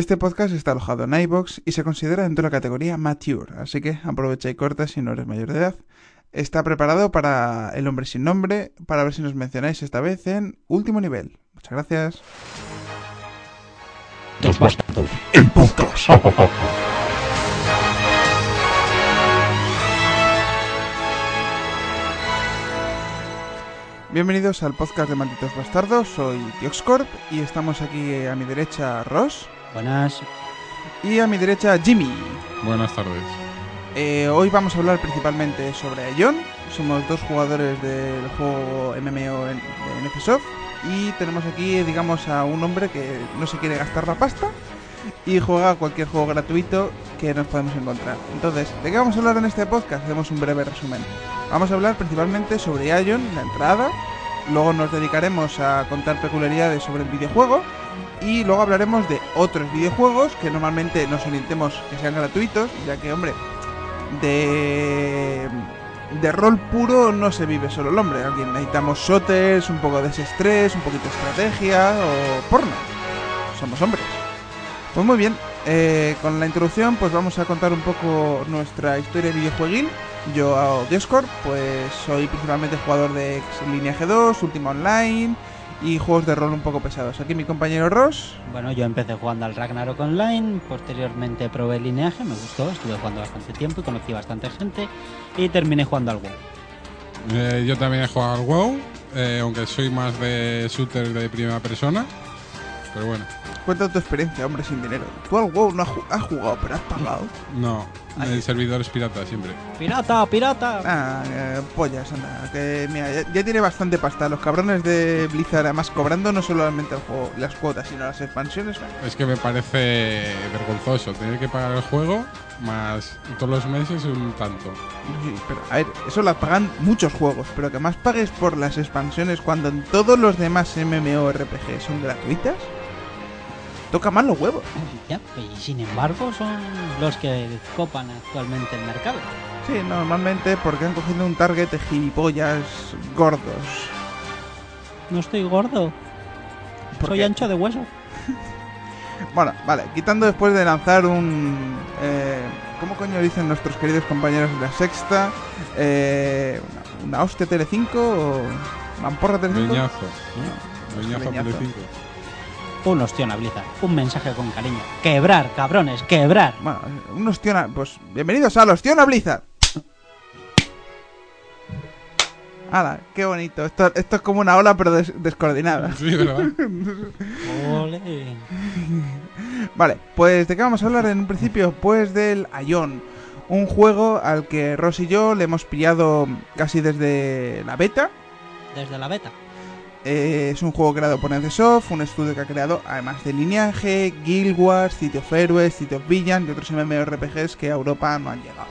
Este podcast está alojado en iBox y se considera dentro de la categoría Mature, así que aprovecha y corta si no eres mayor de edad. Está preparado para El hombre sin nombre, para ver si nos mencionáis esta vez en último nivel. Muchas gracias. Dos bastardos en podcast. Bienvenidos al podcast de Malditos Bastardos, soy Dioxcorp y estamos aquí a mi derecha Ross Buenas. y a mi derecha Jimmy. Buenas tardes. Eh, hoy vamos a hablar principalmente sobre Ion. Somos dos jugadores del juego MMO en- de NCSoft. Y tenemos aquí, digamos, a un hombre que no se quiere gastar la pasta y juega a cualquier juego gratuito que nos podemos encontrar. Entonces, ¿de qué vamos a hablar en este podcast? Hacemos un breve resumen. Vamos a hablar principalmente sobre Ion, la entrada. Luego nos dedicaremos a contar peculiaridades sobre el videojuego. Y luego hablaremos de otros videojuegos que normalmente nos orientemos que sean gratuitos, ya que, hombre, de, de rol puro no se vive solo el hombre. Aquí necesitamos shooters, un poco de desestrés, un poquito de estrategia o porno. Somos hombres. Pues muy bien, eh, con la introducción pues vamos a contar un poco nuestra historia videojueguil. Yo a Discord pues soy principalmente jugador de Ex Lineage 2, Ultima Online y juegos de rol un poco pesados. Aquí mi compañero Ross. Bueno, yo empecé jugando al Ragnarok Online, posteriormente probé el lineaje, me gustó, estuve jugando bastante tiempo y conocí bastante gente y terminé jugando al WoW. Eh, yo también he jugado al WoW, eh, aunque soy más de shooter de primera persona. Pero bueno, Cuenta tu experiencia, hombre sin dinero. Tú al WoW no has, ju- has jugado, pero has pagado. no, Ay. el servidor es pirata siempre. ¡Pirata, pirata! Ah, eh, pollas, anda. Que mira, ya, ya tiene bastante pasta. Los cabrones de Blizzard, además cobrando no solamente el juego, las cuotas, sino las expansiones. Es que me parece vergonzoso tener que pagar el juego más todos los meses un tanto. Sí, pero a ver, eso la pagan muchos juegos, pero que más pagues por las expansiones cuando en todos los demás MMORPG son gratuitas. Toca más los huevos. Ya, y sin embargo son los que copan actualmente el mercado. Sí, normalmente porque han cogido un target de gilipollas gordos. No estoy gordo, ¿Por soy qué? ancho de hueso. Bueno, vale, quitando después de lanzar un... Eh, ¿Cómo coño dicen nuestros queridos compañeros de la Sexta? Eh, una, una hostia Tele5 o... ¿Mamporra Tele5? Leñazo. No, Leñazo leñazo. Tele5. Un ostión a Blizzard, un mensaje con cariño. Quebrar, cabrones, quebrar. Bueno, un ostiona... Pues bienvenidos al Ostiona Blizzard. ¡Hala! ¡Qué bonito! Esto, esto es como una ola pero des- descoordinada. Sí, ¿verdad? Vale, pues ¿de qué vamos a hablar en un principio? Pues del Ion. Un juego al que Ross y yo le hemos pillado casi desde la beta. Desde la beta. Eh, es un juego creado por NCSoft, un estudio que ha creado, además de Lineage, Guild Wars, City of Heroes, City of Villain y otros MMORPGs que a Europa no han llegado.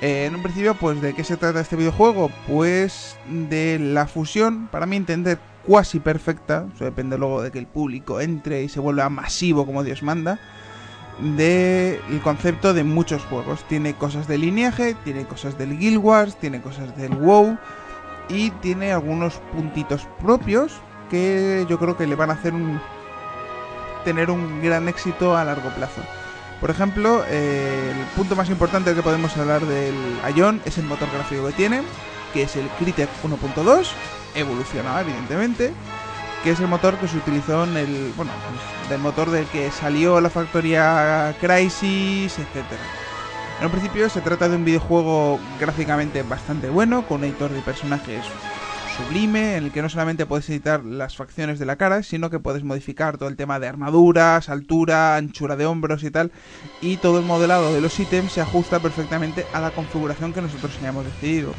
Eh, en un principio, pues, ¿de qué se trata este videojuego? Pues de la fusión, para mí entender, cuasi perfecta, eso depende luego de que el público entre y se vuelva masivo como Dios manda, del concepto de muchos juegos. Tiene cosas de Lineage, tiene cosas del Guild Wars, tiene cosas del WoW, y tiene algunos puntitos propios que yo creo que le van a hacer un tener un gran éxito a largo plazo. Por ejemplo, eh, el punto más importante que podemos hablar del Ion es el motor gráfico que tiene, que es el Crytek 1.2, evolucionado evidentemente, que es el motor que se utilizó en el, bueno, pues, del motor del que salió la factoría Crysis, etcétera. En un principio se trata de un videojuego gráficamente bastante bueno, con un editor de personajes sublime, en el que no solamente puedes editar las facciones de la cara, sino que puedes modificar todo el tema de armaduras, altura, anchura de hombros y tal, y todo el modelado de los ítems se ajusta perfectamente a la configuración que nosotros hayamos decidido.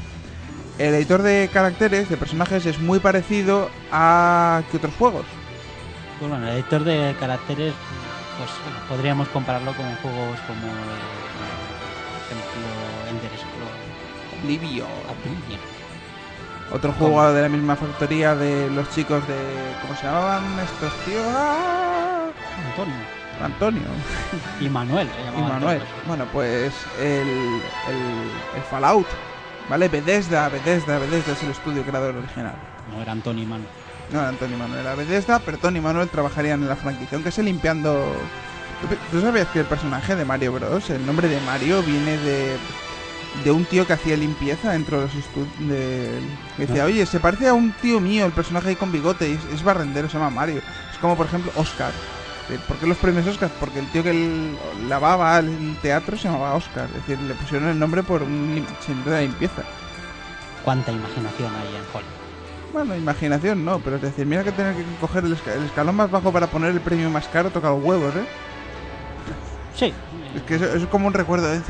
El editor de caracteres, de personajes, es muy parecido a que otros juegos. Bueno, el editor de caracteres Pues podríamos compararlo con juegos como, Oblivion. Oblivion. Otro juego de la misma factoría de los chicos de. ¿Cómo se llamaban estos tíos? ¡Ah! Antonio. Antonio Y Manuel. se y Manuel. Bueno, pues el, el, el Fallout. ¿Vale? Bethesda, Bethesda, Bethesda es el estudio creador original. No era Antonio y Manuel. No era Antonio y Manuel, era Bethesda, pero Tony y Manuel trabajarían en la franquicia, aunque se limpiando... ¿Tú- ¿Tú sabías que el personaje de Mario Bros, el nombre de Mario, viene de, de un tío que hacía limpieza dentro de los estudios? De... que Decía, Ah. oye, se parece a un tío mío, el personaje ahí con bigote, y es, es barrendero, se llama Mario. Es como, por ejemplo, Oscar. Eh, ¿Por qué los premios Oscar? Porque el tío que el- lavaba el teatro se llamaba Oscar. Es decir, le pusieron el nombre por un señor de limpieza. ¿Cuánta imaginación hay en Hollywood? Bueno, imaginación no, pero es decir, mira que tener que coger el, el escalón más bajo para poner el premio más caro toca los huevos, ¿eh? Sí. Es que eso, eso es como un recuerdo. ¿eh?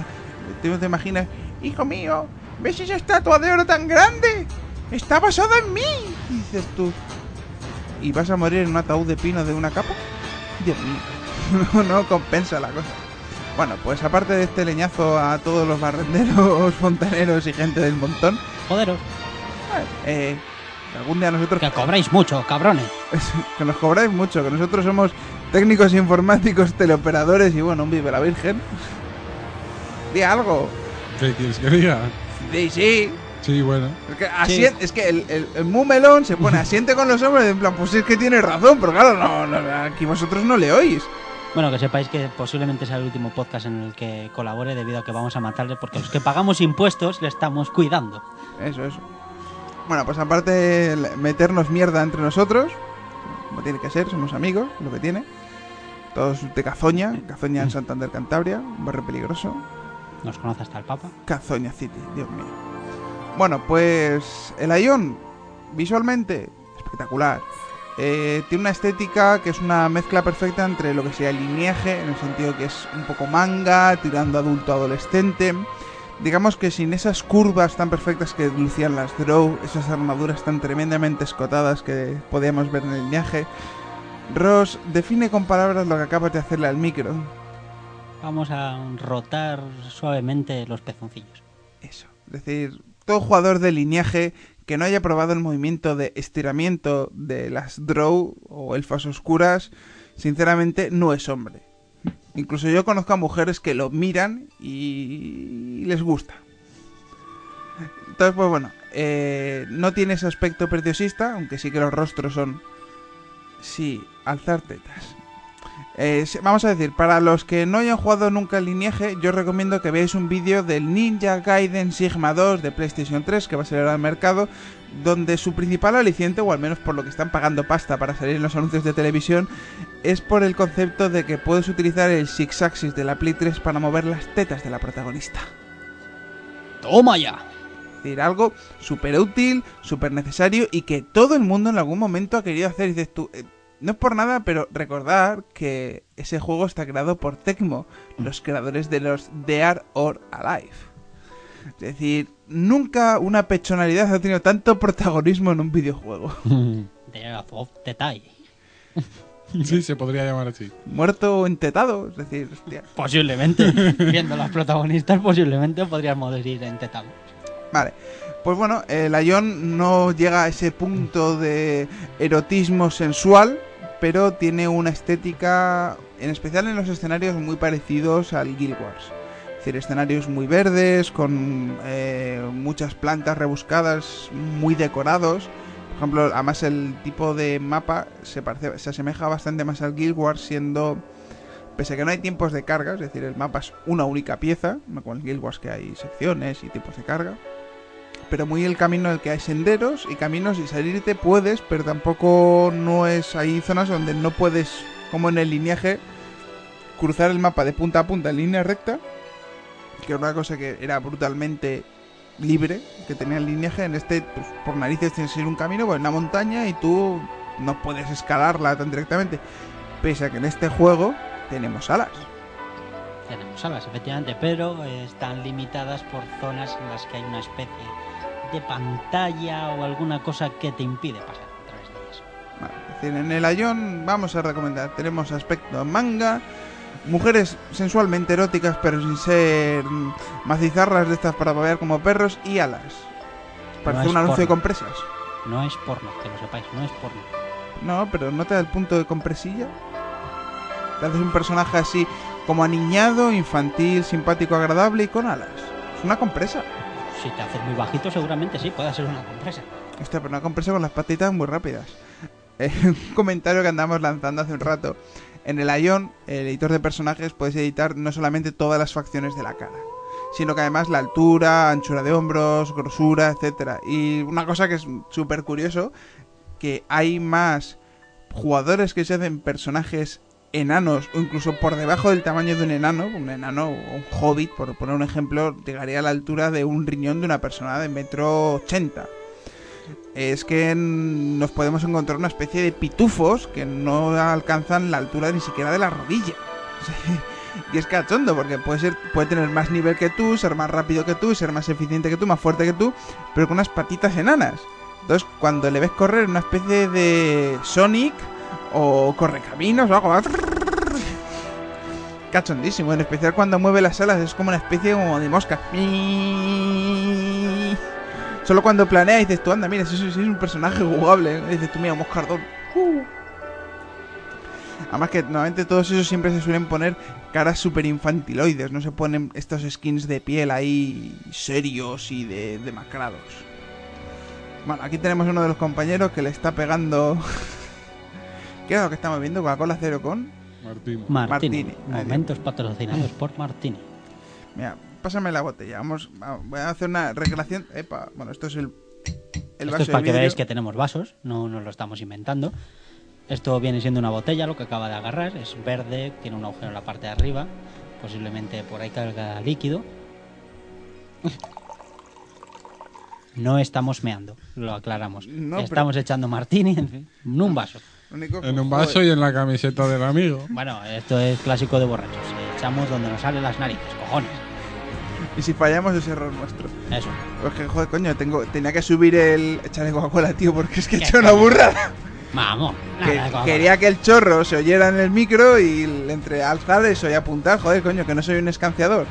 Te imaginas, hijo mío, ¿ves esa estatua de oro tan grande? Está basada en mí. Dices tú, ¿y vas a morir en un ataúd de pino de una capa? Dios mío, no, no compensa la cosa. Bueno, pues aparte de este leñazo a todos los barrenderos, fontaneros y gente del montón, Joderos. eh, algún día nosotros Que cobráis mucho, cabrones. Es- que nos cobráis mucho, que nosotros somos técnicos informáticos, teleoperadores y bueno, un vive la Virgen. Di algo. ¿Qué quieres que diga? Di sí. Sí, bueno. Es que, asien- es que el, el, el Mumelón se pone asiente con los hombres, en plan, pues es que tiene razón, pero claro, no, no, aquí vosotros no le oís. Bueno, que sepáis que posiblemente sea el último podcast en el que colabore debido a que vamos a matarle porque los que pagamos impuestos le estamos cuidando. Eso, eso. Bueno, pues aparte de meternos mierda entre nosotros, como tiene que ser, somos amigos, lo que tiene. Todos de Cazoña, Cazoña en Santander, Cantabria, un barrio peligroso. Nos conoce hasta el Papa. Cazoña City, Dios mío. Bueno, pues el Ion, visualmente, espectacular. Eh, tiene una estética que es una mezcla perfecta entre lo que sería el lineaje, en el sentido que es un poco manga, tirando adulto adolescente. Digamos que sin esas curvas tan perfectas que lucían las Draw, esas armaduras tan tremendamente escotadas que podíamos ver en el lineaje. Ross, define con palabras lo que acabas de hacerle al micro. Vamos a rotar suavemente los pezoncillos. Eso. Es decir, todo jugador de lineaje que no haya probado el movimiento de estiramiento de las draw o elfas oscuras, sinceramente no es hombre. Incluso yo conozco a mujeres que lo miran y les gusta. Entonces, pues bueno, eh, no tiene ese aspecto preciosista, aunque sí que los rostros son... Sí, alzar tetas. Eh, vamos a decir, para los que no hayan jugado nunca el lineaje, yo os recomiendo que veáis un vídeo del Ninja Gaiden Sigma 2 de PlayStation 3, que va a salir al mercado, donde su principal aliciente, o al menos por lo que están pagando pasta para salir en los anuncios de televisión, es por el concepto de que puedes utilizar el Six Axis de la Play 3 para mover las tetas de la protagonista. ¡Toma ya! Es decir, algo súper útil, súper necesario y que todo el mundo en algún momento ha querido hacer. Y dices tú, eh, no es por nada, pero recordar que ese juego está creado por Tecmo, los creadores de los Dead or Alive. Es decir, nunca una pechonalidad ha tenido tanto protagonismo en un videojuego. De of detalle. Sí, se podría llamar así. Muerto o entetado, es decir, hostia. Posiblemente. Viendo las protagonistas, posiblemente podríamos decir en tetado. Vale. Pues bueno, el Ion no llega a ese punto de erotismo sensual, pero tiene una estética, en especial en los escenarios, muy parecidos al Guild Wars. Es decir, escenarios muy verdes, con eh, muchas plantas rebuscadas, muy decorados. Por ejemplo, además el tipo de mapa se, parece, se asemeja bastante más al Guild Wars, siendo pese a que no hay tiempos de carga, es decir, el mapa es una única pieza, no como el Guild Wars que hay secciones y tipos de carga. Pero muy el camino en el que hay senderos y caminos y salirte puedes, pero tampoco no es. Hay zonas donde no puedes, como en el lineaje, cruzar el mapa de punta a punta en línea recta, que era una cosa que era brutalmente libre, que tenía el lineaje. En este, pues, por narices tienes que ir un camino, pues una montaña y tú no puedes escalarla tan directamente. Pese a que en este juego tenemos alas. Tenemos alas, efectivamente, pero están limitadas por zonas en las que hay una especie de pantalla o alguna cosa que te impide pasar a través de ellas. Vale, es decir, en el Ion vamos a recomendar, tenemos aspecto manga, Mujeres sensualmente eróticas, pero sin ser mm, macizarras de estas para babear como perros y alas. Parece es un anuncio de compresas. No es porno, que lo sepáis, no es porno. No, pero no te da el punto de compresilla. Te haces un personaje así como aniñado, infantil, simpático, agradable y con alas. Es una compresa. Si te haces muy bajito, seguramente sí, puede ser una compresa. Hostia, pero una compresa con las patitas muy rápidas. Un comentario que andamos lanzando hace un rato. En el Ion, el editor de personajes, puedes editar no solamente todas las facciones de la cara, sino que además la altura, anchura de hombros, grosura, etcétera. Y una cosa que es súper curioso, que hay más jugadores que se hacen personajes enanos o incluso por debajo del tamaño de un enano, un enano o un hobbit, por poner un ejemplo, llegaría a la altura de un riñón de una persona de metro ochenta. Es que nos podemos encontrar una especie de pitufos que no alcanzan la altura ni siquiera de la rodilla. Y es cachondo, porque puede ser, puede tener más nivel que tú, ser más rápido que tú, ser más eficiente que tú, más fuerte que tú, pero con unas patitas enanas. Entonces, cuando le ves correr una especie de Sonic o correcaminos o algo. Cachondísimo, en especial cuando mueve las alas, es como una especie de mosca. Solo cuando planea dices tú, anda, mira, sí es un personaje jugable. Dices tú, mira, moscardón. Además que normalmente todos esos siempre se suelen poner caras super infantiloides, no se ponen estos skins de piel ahí serios y de demacrados. Bueno, aquí tenemos uno de los compañeros que le está pegando... ¿Qué es lo que estamos viendo? Coca-Cola Cero con... Martini. Martini. Ahí Momentos patrocinados por Martini. Mira, pásame la botella. Vamos, voy a hacer una recreación. Epa, bueno, esto es el, el Esto vaso es para de que veáis que tenemos vasos, no nos lo estamos inventando. Esto viene siendo una botella, lo que acaba de agarrar, es verde, tiene un agujero en la parte de arriba, posiblemente por ahí carga líquido. No estamos meando, lo aclaramos. No, pero- estamos echando martini en en un vaso. Único En un vaso y en la camiseta del amigo. Bueno, esto es clásico de borrachos. Echamos donde nos salen las narices, cojones. Y si fallamos es error nuestro. Eso. Pues que, joder, coño, tengo, tenía que subir el... Echarle Coca-Cola, tío, porque es que he ¿Qué hecho una burrada. Vamos. nada Que- quería que el chorro se oyera en el micro y entre alzar eso y apuntar. Joder, coño, que no soy un escanciador.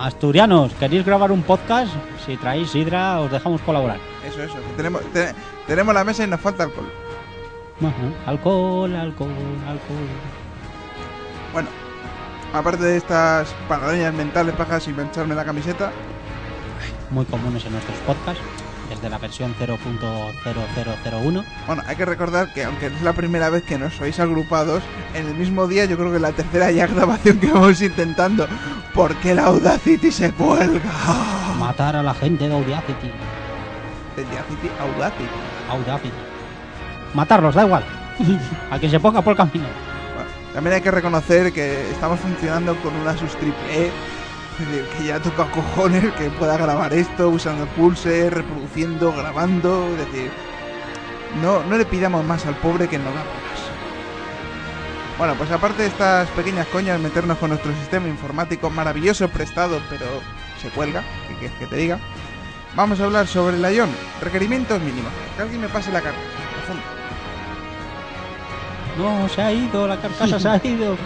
Asturianos, ¿queréis grabar un podcast? Si traéis sidra, os dejamos colaborar. Eso, eso. que tenemos, te- tenemos la mesa y nos falta alcohol. Ajá. Alcohol, alcohol, alcohol. Bueno, aparte de estas paranoias mentales pajas sin pensarme la camiseta, Muy comunes en nuestros podcasts, desde la versión 0.0001. bueno, hay que recordar que aunque es la primera vez que nos sois agrupados, en el mismo día yo creo que la tercera ya grabación que vamos intentando, ¿por qué la Audacity se cuelga? Matar a la gente de Audacity. Audacity, Audacity. Audacity. Matarlos, da igual. a que se ponga por el camino. También hay que reconocer que estamos funcionando con una sus triple E, que ya toca cojones que pueda grabar esto usando el pulse, reproduciendo, grabando, es decir, no, no le pidamos más al pobre que no da más. Bueno, pues aparte de estas pequeñas coñas, meternos con nuestro sistema informático maravilloso, prestado, pero se cuelga, ¿qué quieres que te diga? Vamos a hablar sobre el Ion. Requerimientos mínimos. Que alguien me pase la carga. No, se ha ido, la carcasa se ha ido.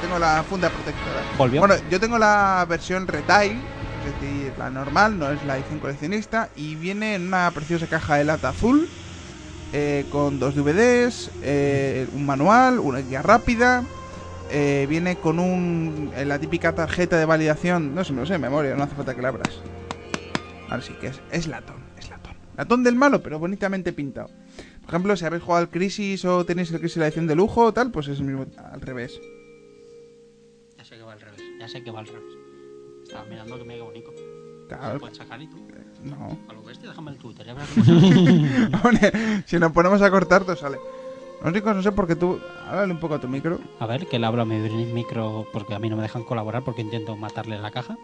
Tengo la funda protectora. Volvió. Bueno, yo tengo la versión retail, es decir, la normal, no es la edición coleccionista, y viene en una preciosa caja de lata azul, eh, con dos DVDs, eh, un manual, una guía rápida, eh, viene con un, eh, la típica tarjeta de validación, no sé, no sé, memoria, no hace falta que la abras. Ahora sí que es, es latón, es latón. Latón del malo, pero bonitamente pintado. Por ejemplo, si habéis jugado al Crisis o tenéis el Crisis la edición de lujo o tal, pues es el mismo al revés. Ya sé que va al revés, ya sé que va al revés. Estaba mirando que me queda bonito. Claro, puedes sacar y tú. no. A lo bestia, déjame el Twitter. Ya verás cómo sale. Si nos ponemos a cortar, todo sale. Lo único, no sé por qué tú. Háblale un poco a tu micro. A ver, que le hablo a mi micro porque a mí no me dejan colaborar porque intento matarle en la caja.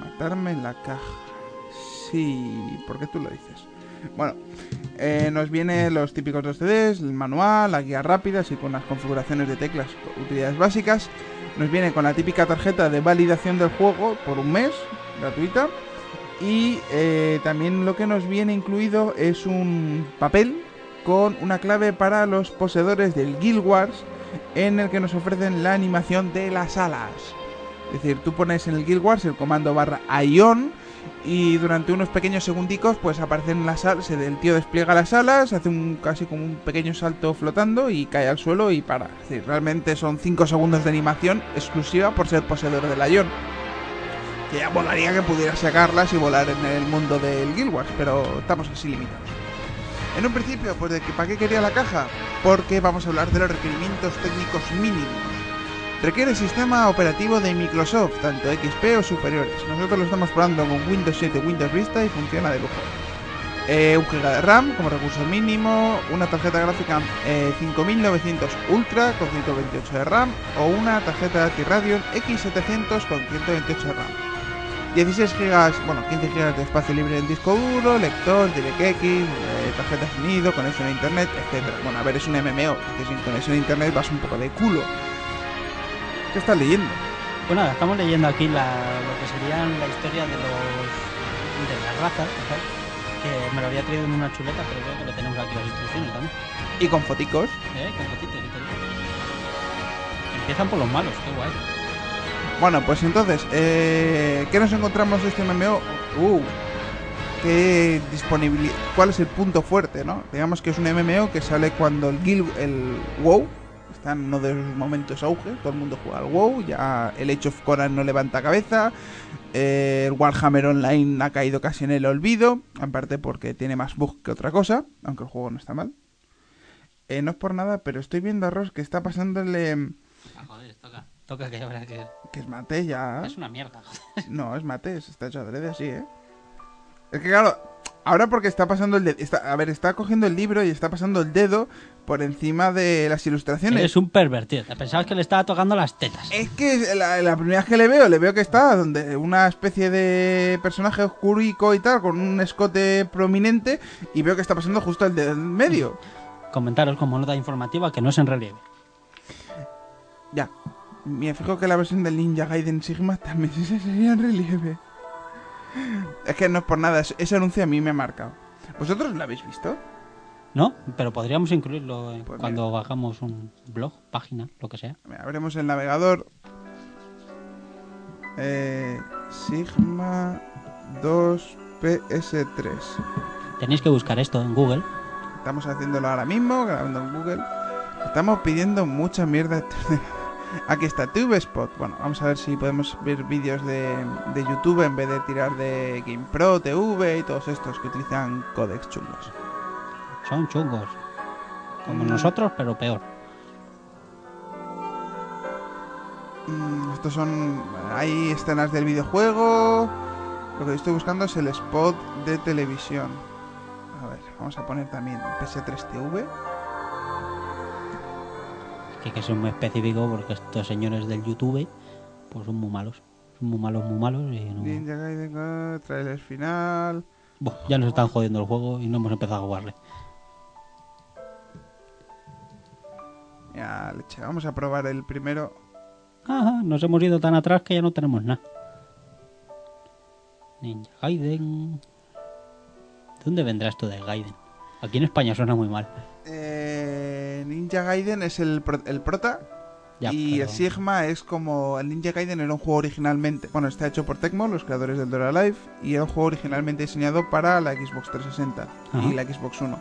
Matarme en la caja. Sí, ¿por qué tú lo dices? Bueno, eh, nos vienen los típicos dos CDs, el manual, la guía rápida, así con las configuraciones de teclas, utilidades básicas. Nos viene con la típica tarjeta de validación del juego por un mes, gratuita. Y eh, también lo que nos viene incluido es un papel con una clave para los poseedores del Guild Wars en el que nos ofrecen la animación de las alas. Es decir, tú pones en el Guild Wars el comando barra Ion y durante unos pequeños segundicos pues aparecen las alas, el tío despliega las alas, hace un casi como un pequeño salto flotando y cae al suelo y para. Es decir, realmente son 5 segundos de animación exclusiva por ser poseedor del Ion. Que ya volaría que pudiera sacarlas y volar en el mundo del Guild Wars, pero estamos así limitados. En un principio, pues de que para qué quería la caja, porque vamos a hablar de los requerimientos técnicos mínimos. Requiere sistema operativo de Microsoft, tanto XP o superiores. Nosotros lo estamos probando con Windows 7, Windows Vista y funciona de lujo. Eh, un GB de RAM como recurso mínimo, una tarjeta gráfica eh, 5900 Ultra con 128 de RAM o una tarjeta T-Radeon X700 con 128 de RAM. 16 GB, bueno, 15 GB de espacio libre en disco duro, lector, DirectX, eh, tarjeta de sonido, conexión a internet, etc. Bueno, a ver, es un MMO, que sin conexión a internet vas un poco de culo. ¿Qué estás leyendo? Nada, estamos leyendo aquí la, lo que serían la historia de los de las razas, que me lo había traído en una chuleta, pero creo que le tenemos aquí las instrucciones también. Y con foticos. ¿Eh? Con fotitos y todo. Empiezan por los malos, qué guay. Bueno, pues entonces, eh, ¿qué nos encontramos este MMO? Uh, ¿qué disponibilidad? ¿Cuál es el punto fuerte, no? Digamos que es un MMO que sale cuando el Guild, el WoW, está en uno de los momentos auge, todo el mundo juega al WoW, ya el Age of Conan no levanta cabeza, eh, el Warhammer Online ha caído casi en el olvido, en parte porque tiene más bugs que otra cosa, aunque el juego no está mal. Eh, no es por nada, pero estoy viendo a Ross que está pasándole... Ah, joder, toca. Toca que habrá que... Que es mate ya. Es una mierda, joder. No, es mate, es- está hecho adrede así, ¿eh? Es que claro, ahora porque está pasando el dedo... a ver, está cogiendo el libro y está pasando el dedo por encima de las ilustraciones. Eres un pervertido. Pensabas que le estaba tocando las tetas. Es que la, la primera vez que le veo, le veo que está donde una especie de personaje oscurico y tal, con un escote prominente, y veo que está pasando justo el dedo en medio. Comentaros como nota informativa que no es en relieve. Ya. Me fijo que la versión del Ninja Gaiden Sigma también se sería en relieve. Es que no es por nada, es- ese anuncio a mí me ha marcado. ¿Vosotros lo habéis visto? ¿No? Pero podríamos incluirlo eh, Pues cuando hagamos un blog, página, lo que sea. Mira, Abrimos el navegador. Eh, Sigma 2 PS3. Tenéis que buscar esto en Google. Estamos haciéndolo ahora mismo, grabando en Google. Estamos pidiendo mucha mierda. Aquí está TubeSpot. Bueno, vamos a ver si podemos ver vídeos de, de YouTube en vez de tirar de GamePro, TV y todos estos que utilizan codecs chungos. Son chungos. Como Mm. nosotros, pero peor. Mm, estos son. Hay escenas del videojuego. Lo que estoy buscando es el spot de televisión. A ver, vamos a poner también PS3 TV. Que hay que ser muy específico porque estos señores del YouTube pues son muy malos. Son muy malos, muy malos y no... Ninja Gaiden, ah, trailer final. Buah, ya nos están jodiendo el juego y no hemos empezado a jugarle. Ya, leche. Vamos a probar el primero. Ajá, nos hemos ido tan atrás que ya no tenemos nada. Ninja Gaiden. ¿De dónde vendrá esto de Gaiden? Aquí en España suena muy mal. Eh, Ninja Gaiden es el, pro- el prota. Ya, y pero- el Sigma es como. El Ninja Gaiden era un juego originalmente. Bueno, está hecho por Tecmo, los creadores del Dora Life. Y era un juego originalmente diseñado para la Xbox 360 y Ajá. la Xbox One.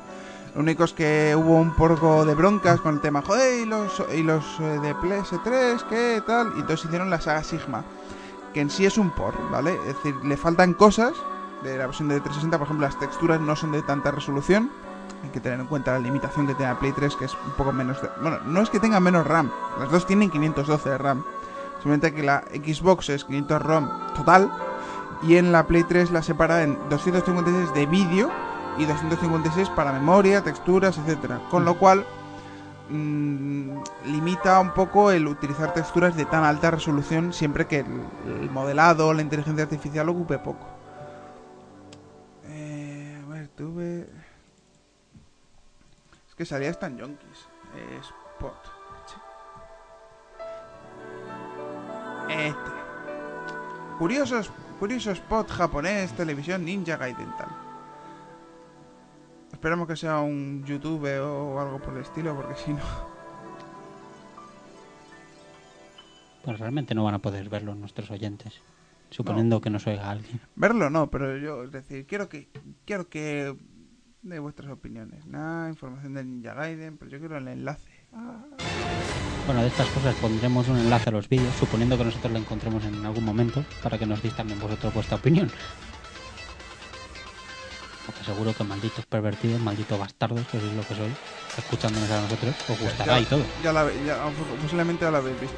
Lo único es que hubo un porco de broncas con el tema, joder, y los, y los eh, de PS3, ¿qué tal? Y entonces hicieron la saga Sigma, que en sí es un port, ¿vale? Es decir, le faltan cosas de la versión de 360, por ejemplo, las texturas no son de tanta resolución. Hay que tener en cuenta la limitación que tiene la Play 3, que es un poco menos de... Bueno, no es que tenga menos RAM, las dos tienen 512 de RAM. Simplemente que la Xbox es 500 ROM total y en la Play 3 la separa en 256 de vídeo y 256 para memoria, texturas, etcétera. Con lo cual mm, limita un poco el utilizar texturas de tan alta resolución siempre que el, el modelado, la inteligencia artificial ocupe poco. Eh, a ver, tuve... Es que salía en Yonkis. Eh, Spot. Este. Curiosos, curioso spot japonés, televisión, ninja Gaiden tal. Esperamos que sea un YouTube o algo por el estilo, porque si no. Pues realmente no van a poder verlo nuestros oyentes. Suponiendo que nos oiga alguien. Verlo no, pero yo, es decir, quiero que quiero que de vuestras opiniones. Nada, información de Ninja Gaiden, pero yo quiero el enlace. Ah, Bueno, de estas cosas pondremos un enlace a los vídeos, suponiendo que nosotros lo encontremos en algún momento, para que nos deis también vosotros vuestra opinión. Porque seguro que malditos pervertidos, malditos bastardos, que sois lo que sois, escuchándonos a nosotros, os gustará y todo. Ya la, ya, posiblemente ya la habéis visto.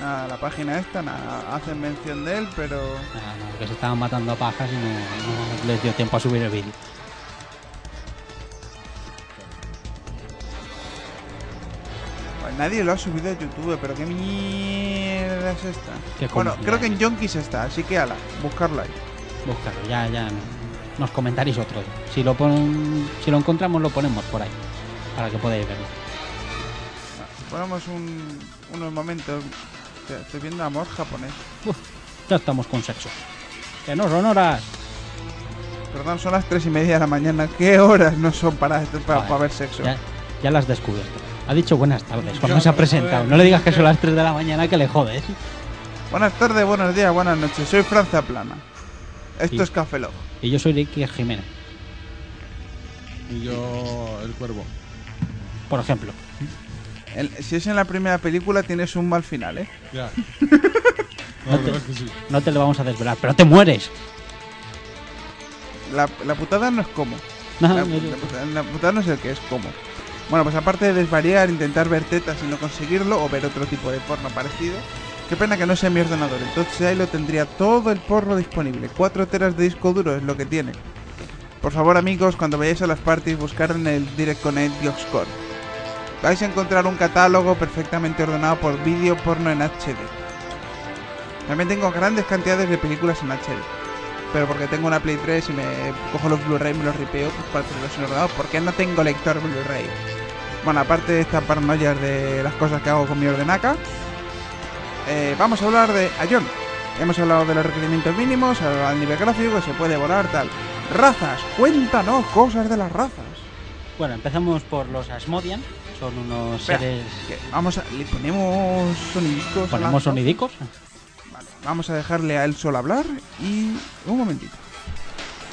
Nada, la página esta, nada, hacen mención de él, pero Nada, no, que se estaban matando a pajas y no, no les dio tiempo a subir el vídeo. pues nadie lo ha subido a YouTube, pero qué mierda es esta. Bueno, creo que en Yonkis está, así que ala, buscarlo ahí. Búscalo, ya, ya nos comentaréis otro. Si lo pon- si lo encontramos lo ponemos por ahí, para que podáis verlo. Ponemos un, unos momentos. Estoy viendo amor japonés. Uf, ya estamos con sexo. Que no son horas. Perdón, son las tres y media de la mañana. ¿Qué horas no son para, para, Joder, ver sexo? Ya, ya las descubierto. Ha dicho buenas tardes cuando se ha presentado. No le digas que son las 3 de la mañana que le jodes. Buenas tardes, buenos días, buenas noches. Soy Franza Plana. Esto es Café Lock. Y yo soy Ricky Jiménez, Y yo, el cuervo. por ejemplo. El- si es en la primera película, tienes un mal final, ¿eh? Ya. No No, te- verdad es que sí. No te lo vamos a desvelar, pero te mueres. La, la putada no es cómo. No, La, no, no. la putada, la putada no es el que es cómo. Bueno, pues aparte de desvariar, intentar ver tetas y no conseguirlo, o ver otro tipo de porno parecido, qué pena que no sea mi ordenador. Entonces ahí lo tendría todo el porno disponible. 4 teras de disco duro es lo que tiene. Por favor, amigos, cuando vayáis a las parties, buscar en el Direct Connect Dioxcore. Vais a encontrar un catálogo perfectamente ordenado por vídeo porno en HD. También tengo grandes cantidades de películas en HD. Pero porque tengo una Play 3 y me cojo los Blu-ray y me los ripeo pues, para tenerlos en ordenador. Porque no tengo lector Blu-ray. Bueno, aparte de estas paranoias de las cosas que hago con mi ordenaca, eh, vamos a hablar de Ion. Hemos hablado de los requerimientos mínimos, al nivel gráfico, que se puede volar, tal. Razas, cuéntanos cosas de las razas. Bueno, empezamos por los Asmodian. Son unos Espera, seres. que vamos a, le ponemos sonidicos. Ponemos sonidicos. Vamos a dejarle a él solo hablar y un momentito.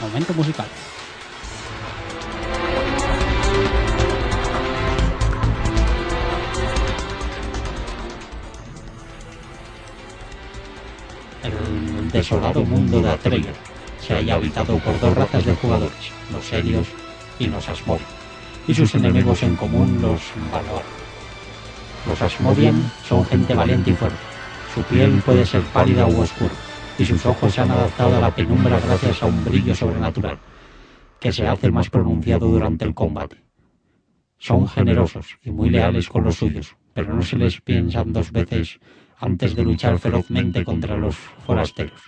Momento musical. El desolado mundo de Atreya se halla habitado por dos razas de jugadores, los Helios y los Asmodian, y sus enemigos en común, los Valor. Los Asmodian son gente valiente y fuerte. Su piel puede ser pálida u oscura, y sus ojos se han adaptado a la penumbra gracias a un brillo sobrenatural, que se hace más pronunciado durante el combate. Son generosos y muy leales con los suyos, pero no se les piensan dos veces antes de luchar ferozmente contra los forasteros.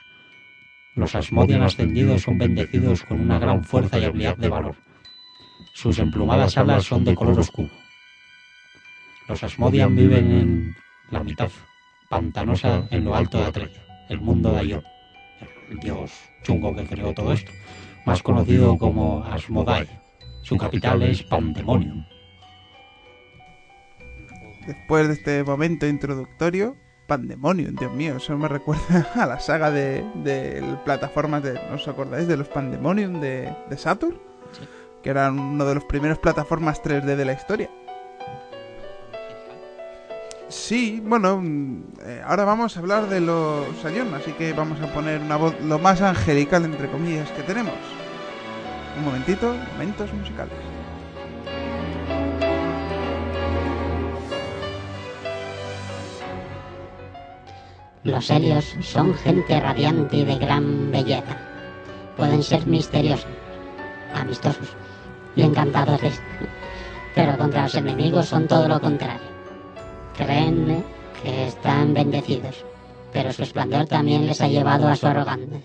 Los Asmodian ascendidos son bendecidos con una gran fuerza y habilidad de valor. Sus emplumadas alas son de color oscuro. Los Asmodian viven en la mitad pantanosa en lo alto de Atreya, el mundo de Aion, el dios chungo que creó todo esto, más conocido como Asmodai. Su capital es Pandemonium. Después de este momento introductorio, Pandemonium, Dios mío, eso me recuerda a la saga de, de plataformas de. ¿No os acordáis? De los Pandemonium de, de Saturn, Sí. que eran uno de los primeros plataformas 3D de la historia. Sí, bueno, mm, eh, ahora vamos a hablar de los Ion, así que vamos a poner una voz lo más angelical, entre comillas, que tenemos. Un momentito, momentos musicales. Los helios son gente radiante y de gran belleza. Pueden ser misteriosos, amistosos y encantadores, pero contra los enemigos son todo lo contrario. Creen que están bendecidos, pero su esplendor también les ha llevado a su arrogancia.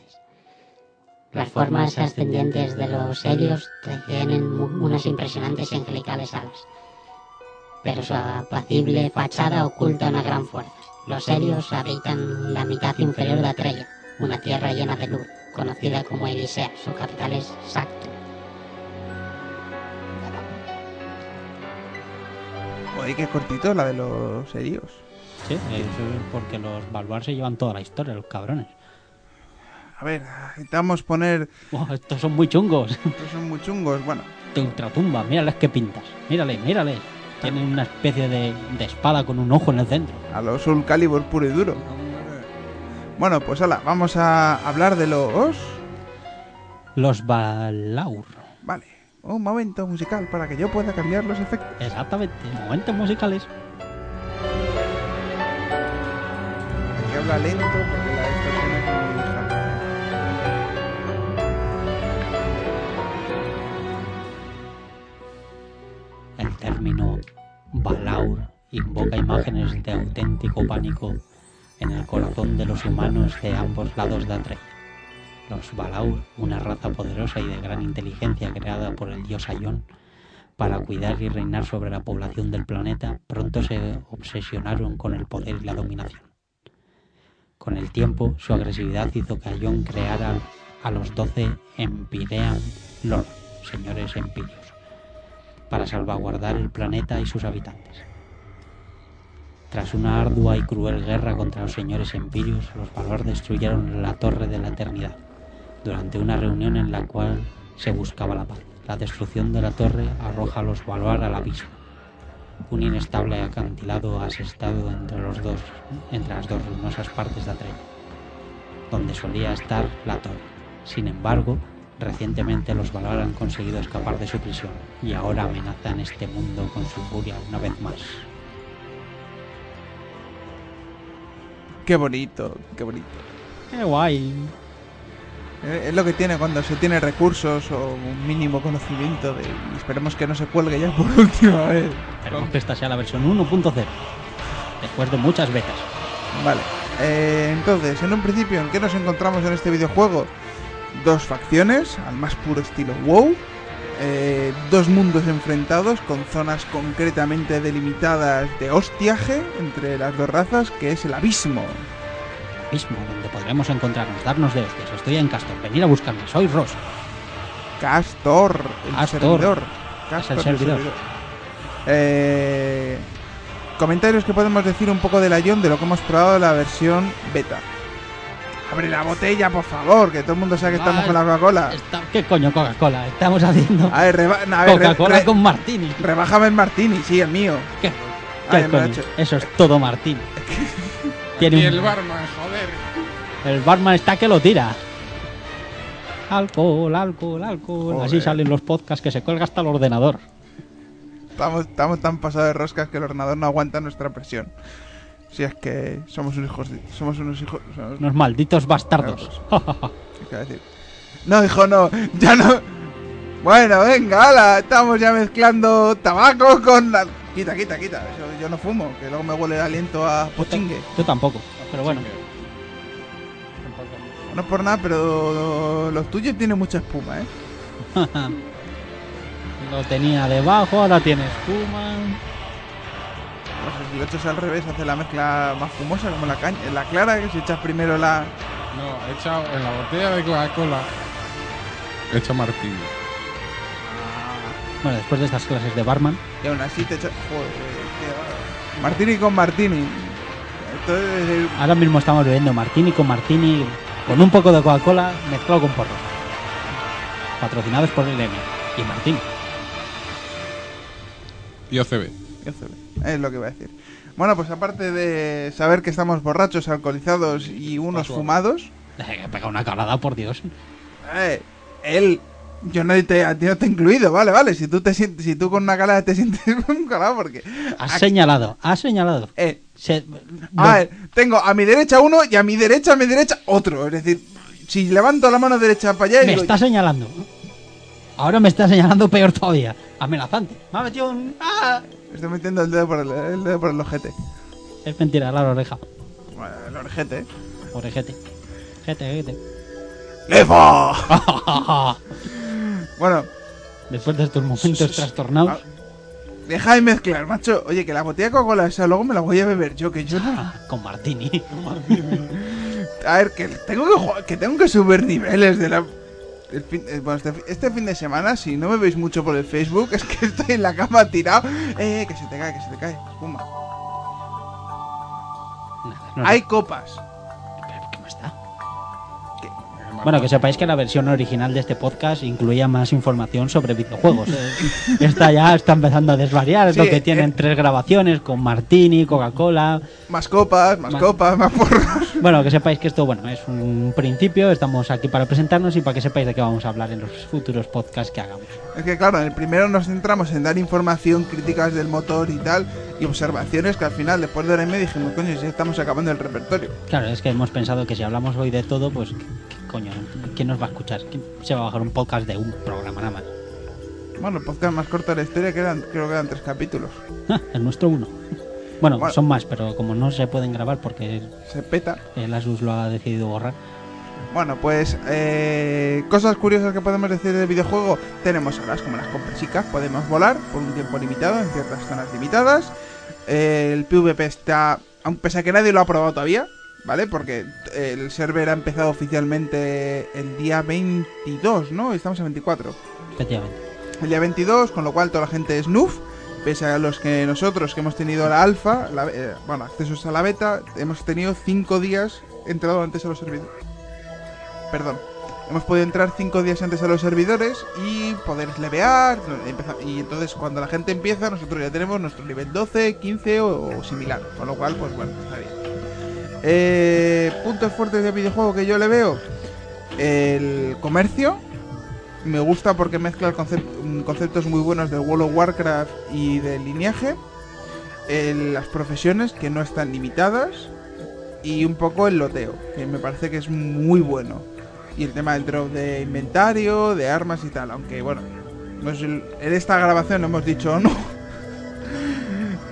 Las formas ascendientes de los helios tienen unas impresionantes y angelicales alas, pero su apacible fachada oculta una gran fuerza. Los helios habitan la mitad inferior de Atreya, una tierra llena de luz, conocida como Elisea. Su capital es Sacto. Oye, qué cortito la de los serios. Sí, es porque los Balbar se llevan toda la historia, los cabrones. A ver, intentamos poner... Estos son muy chungos. Estos son muy chungos. Bueno, Te ultratumba, mírales qué pintas. Mírales, mírales. Tienen una especie de, de espada con un ojo en el centro. a los Soul Calibur puro y duro. Bueno, pues hala, vamos a hablar de los... Los Balaur. Vale, un momento musical para que yo pueda cambiar los efectos. Exactamente, momentos musicales. Aquí habla lento porque la distorsión es muy. El término Balaur invoca imágenes de auténtico pánico en el corazón de los humanos de ambos lados de Atreyu. Los Balaur, una raza poderosa y de gran inteligencia creada por el dios Aion para cuidar y reinar sobre la población del planeta, pronto se obsesionaron con el poder y la dominación. Con el tiempo, su agresividad hizo que Aion creara a los doce Empyrean Lord, señores empirios, para salvaguardar el planeta y sus habitantes. Tras una ardua y cruel guerra contra los señores empirios, los Valor destruyeron la Torre de la Eternidad, durante una reunión en la cual se buscaba la paz. La destrucción de la torre arroja a los Valor al abismo, un inestable acantilado asestado entre, los dos, entre las dos ruinosas partes de Atreyu, donde solía estar la torre. Sin embargo, recientemente los Valar han conseguido escapar de su prisión y ahora amenazan este mundo con su furia una vez más. Qué bonito, qué bonito. ¡Qué guay! Eh, Es lo que tiene cuando se tiene recursos o un mínimo conocimiento de... y esperemos que no se cuelgue ya por última vez. Esperemos que esta sea la versión 1.0, después de muchas betas. Vale. eh, entonces, en un principio, ¿en qué nos encontramos en este videojuego? Dos facciones, al más puro estilo WoW. eh, dos mundos enfrentados con zonas concretamente delimitadas de hostiaje entre las dos razas, que es el abismo. Mismo, donde podremos encontrarnos, darnos de hostias. Estoy en Castor, venir a buscarme, soy Ross. Castor, el Castor. servidor. Es Castor, el servidor. Eh, comentarios que podemos decir un poco de la Ion de lo que hemos probado en la versión beta. Abre la botella, por favor, que todo el mundo sabe que estamos con la Coca-Cola. ¿Qué coño Coca-Cola? Estamos haciendo A ver, reba- no, a ver, re- Coca-Cola con Martini. rebájame el martini, sí, el mío. ¿Qué, Ay, qué coño? hecho. Eso es todo Martini. Y el un- barman, joder. el barman está que lo tira. Alcohol, alcohol, alcohol. Así salen los podcasts que se cuelga hasta el ordenador. Estamos, estamos tan pasados de roscas que el ordenador no aguanta nuestra presión. Si es que somos unos hijos, de- somos unos hijos, somos- Unos malditos bastardos. No, hijo, no, ya no. Bueno, venga, ala, estamos ya mezclando tabaco con la... Quita, quita, quita, yo no fumo, que luego me huele el aliento a pochingue. Yo tampoco, pero bueno. No es por nada, pero los tuyos tienen mucha espuma, ¿eh? Lo tenía debajo, ahora tiene espuma. No sé, si lo echas al revés, hace la mezcla más fumosa, como la caña, la clara, que si echas primero la... No, he echado en la botella de Coca-Cola. He hecho martini. Bueno, después de estas clases de barman, Y aún así te echas... Joder, tío. Martini con Martini. El- ahora mismo estamos bebiendo martini con martini con un poco de Coca-Cola mezclado con porro. Patrocinados por el EMI y Martini. Y OCB. Yo CB, Es lo que iba a decir. Bueno, pues aparte de saber que estamos borrachos, alcoholizados y unos fumados, Eh, Pega una calada, por Dios. eh, él, yo no te, a ti no te he incluido, vale, vale. Si tú te si tú con una calada te sientes un calado, porque. Has aquí- señalado, has señalado. eh, Se- a ver, tengo a mi derecha uno y a mi derecha, a mi derecha otro. Es decir, si levanto la mano derecha para allá me digo, está señalando. Ahora me está señalando peor todavía. Amenazante. Me ha metido un... ¡Ah! estoy metiendo el dedo por el, el dedo por el ojete. Es mentira, la oreja. Bueno, el orejete. Orejete. Jete, jete. ¡Lefa! Bueno, Después de estos momentos trastornados. Ah, Deja de mezclar, macho. Oye, que la botella de Coca-Cola esa luego me la voy a beber yo, que yo no. ah, con Martini. A ver, que tengo que jugar- que tengo que subir niveles de la. el fin- eh, bueno, este, este fin de semana, si no me veis mucho por el Facebook, es que estoy en la cama tirado. Eh, que se te cae, que se te cae. Espuma. No, Hay copas. Bueno, que sepáis que la versión original de este podcast incluía más información sobre videojuegos. Eh, Esta ya está empezando a desvariar, es Sí, lo que eh. tienen tres grabaciones con Martini, Coca-Cola. Más copas, más copas, más porros. Bueno, que sepáis que esto, bueno, es un principio, estamos aquí para presentarnos y para que sepáis de qué vamos a hablar en los futuros podcasts que hagamos. Es que claro, en el primero nos centramos en dar información, críticas del motor y tal, y observaciones que al final, después de hora y media, dijimos, coño, si ya estamos acabando el repertorio. Claro, es que hemos pensado que si hablamos hoy de todo, pues, ¿qué, qué coño? ¿Quién nos va a escuchar? ¿Quién se va a bajar un podcast de un programa nada más? Bueno, el podcast más corto de la historia, que eran, creo que eran tres capítulos. Ah, el nuestro uno. Bueno, Bueno. son más, pero como no se pueden grabar porque Se peta. el Asus lo ha decidido borrar. Bueno, pues eh, cosas curiosas que podemos decir del videojuego. Tenemos horas como las comprensicas, podemos volar por un tiempo limitado en ciertas zonas limitadas. Eh, el PvP está, aun pese a que nadie lo ha probado todavía, ¿vale? Porque el server ha empezado oficialmente el día 22, ¿no? Estamos en 24. Efectivamente. El día 22, con lo cual toda la gente es noob. Pese a los que nosotros que hemos tenido la alfa, la- eh, bueno, accesos a la beta, hemos tenido 5 días entrado antes a los servidores. Perdón. Hemos podido entrar 5 días antes a los servidores y poder levear. empezar- Y entonces cuando la gente empieza, nosotros ya tenemos nuestro nivel 12, 15 o, o similar. Con lo cual, pues bueno, está bien. Eh, puntos fuertes del videojuego que yo le veo. El comercio. Me gusta porque mezcla mm, conceptos muy buenos del World of Warcraft y del lineaje. El- las profesiones que no están limitadas. Y un poco el loteo, que me parece que es muy bueno. Y el tema del drop de inventario, de armas y tal. Aunque bueno, en esta grabación hemos dicho no.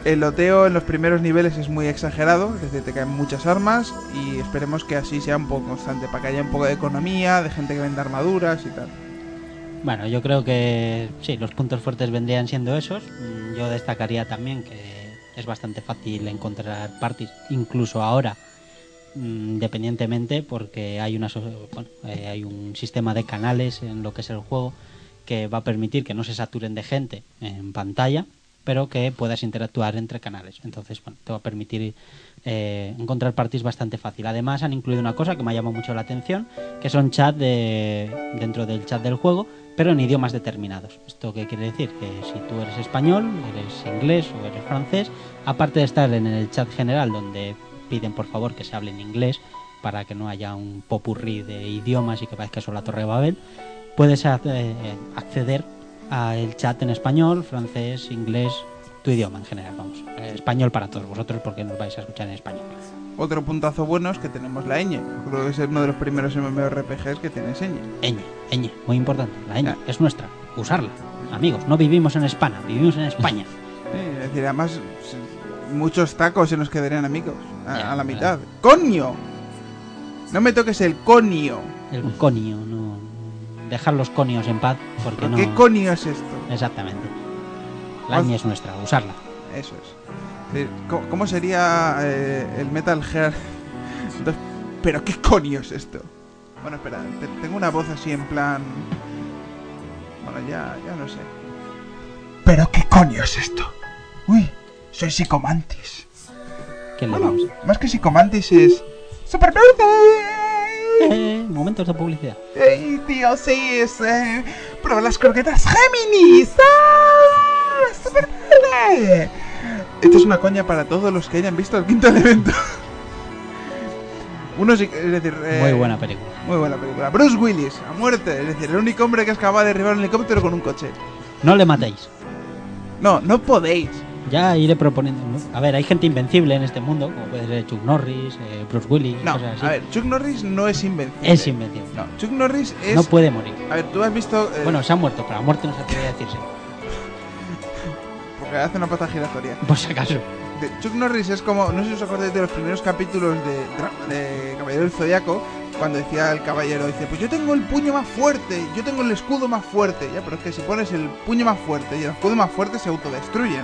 El loteo en los primeros niveles es muy exagerado, es decir, te caen muchas armas y esperemos que así sea un poco constante, para que haya un poco de economía, de gente que venda armaduras y tal. Bueno, yo creo que sí, los puntos fuertes vendrían siendo esos. Mm, Yo destacaría también que es bastante fácil encontrar parties, incluso ahora, mm, independientemente, porque hay, una, bueno, eh, hay un sistema de canales en lo que es el juego que va a permitir que no se saturen de gente en pantalla, pero que puedas interactuar entre canales. Entonces, bueno, te va a permitir eh, encontrar parties bastante fácil. Además, han incluido una cosa que me ha llamado mucho la atención, que son chat de, dentro del chat del juego, pero en idiomas determinados. ¿Esto qué quiere decir? Que si tú eres español, eres inglés o eres francés, aparte de estar en el chat general donde piden por favor que se hable en inglés para que no haya un popurrí de idiomas y que parezca eso la Torre de Babel, puedes eh, acceder al chat en español, francés, inglés, tu idioma en general, vamos. Eh, español para todos vosotros porque nos vais a escuchar en español. Otro puntazo bueno es que tenemos la ñ. Creo que es uno de los primeros MMORPGs que tiene ñ. Ñ, ñ, muy importante. La ñ Ah. es nuestra, usarla. Amigos, no vivimos en España, vivimos en España. Sí, es decir, además, muchos tacos se nos quedarían amigos. A, Ya, a la mitad. ¡Coño! No me toques el conio. El conio, no. Dejar los conios en paz porque ¿Pero no. ¿Qué conio es esto? Exactamente. La ñ es nuestra, usarla. Eso es. ¿Cómo, sería eh, el Metal Gear 2? ¿Pero qué coño es esto? Bueno, espera, te- tengo una voz así en plan... Bueno, ya, ya no sé. ¿Pero qué coño es esto? Uy, soy psicomantis. ¿Qué le Bueno, vamos? más que psicomantis es... ¡Super Eh, momentos de publicidad. ¡Ey, tío, sí, es... Eh, ¡Prueba las croquetas Géminis! ¡Ah! Esto es una coña para todos los que hayan visto el quinto elemento. Uno es decir... eh, Muy buena película. Muy buena película. Bruce Willis, a muerte. Es decir, el único hombre que es capaz de derribar un helicóptero con un coche. No le matéis. No, no podéis. Ya iré proponiendo. A ver, hay gente invencible en este mundo, como puede ser Chuck Norris, eh, Bruce Willis, No, cosas así. a ver, Chuck Norris no es invencible. es invencible. No, Chuck Norris es... No puede morir. A ver, tú has visto... eh, Bueno, se ha muerto, pero a muerte no se podría decirse. Porque hace una pata giratoria. Por si acaso. De- Chuck Norris es como, no sé si os acordáis de los primeros capítulos de, de Caballero del Zodiaco, cuando decía el caballero, dice, pues yo tengo el puño más fuerte, yo tengo el escudo más fuerte, ya, pero es que si pones el puño más fuerte y el escudo más fuerte se autodestruyen.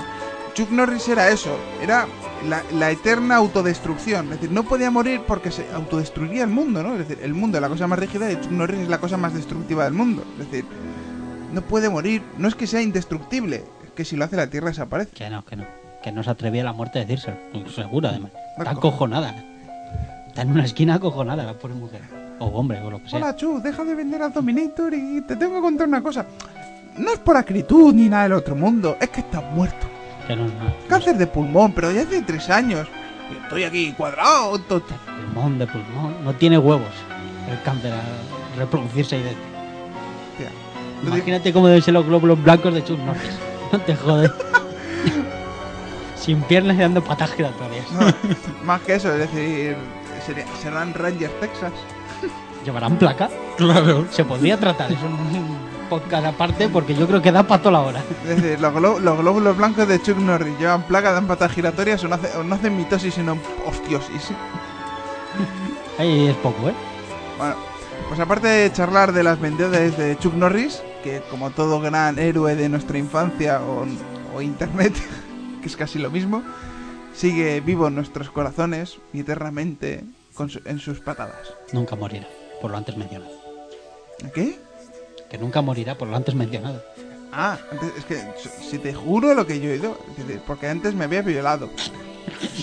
Chuck Norris era eso, era la, la eterna autodestrucción. Es decir, no podía morir porque se autodestruiría el mundo, ¿no? Es decir, el mundo es la cosa más rígida y Chuck Norris es la cosa más destructiva del mundo. Es decir, no puede morir, no es que sea indestructible, es que si lo hace la Tierra desaparece. Que no, que no. Que no se atrevía a la muerte a decírselo. Seguro, además. Está Marco. acojonada. Está en una esquina acojonada la pobre mujer. O hombre, o lo que sea. Hola Chuck, deja de vender a Dominator y te tengo que contar una cosa. No es por acritud ni nada del otro mundo, es que estás muerto. Que no, no. Cáncer de pulmón, pero ya hace tres años. Estoy aquí cuadrado, tonto. Pulmón de pulmón. No tiene huevos. El cáncer a reproducirse ahí dentro. Tía. Imagínate cómo deben ser los glóbulos blancos de Chuck Norris. No te jodes. Sin piernas y dando patas giratorias. No, más que eso, es decir, sería- serán Rangers Texas. ¿Llevarán placa? Claro. Se podría tratar. Es un podcast aparte porque yo creo que da para toda la hora. Es decir, los, glóbulos blancos de Chuck Norris llevan placa, dan patas giratorias o no, hace- o no hacen mitosis, sino hostiosis. Ahí es poco, ¿eh? Bueno, pues aparte de charlar de las vendedores de Chuck Norris, que como todo gran héroe de nuestra infancia o, o internet, que es casi lo mismo, sigue vivo en nuestros corazones y eternamente con su- en sus patadas. Nunca morirá, por lo antes mencionado. ¿Qué? Que nunca morirá, por lo antes mencionado. Ah, antes- es que si te juro lo que yo he oído, porque antes me había violado.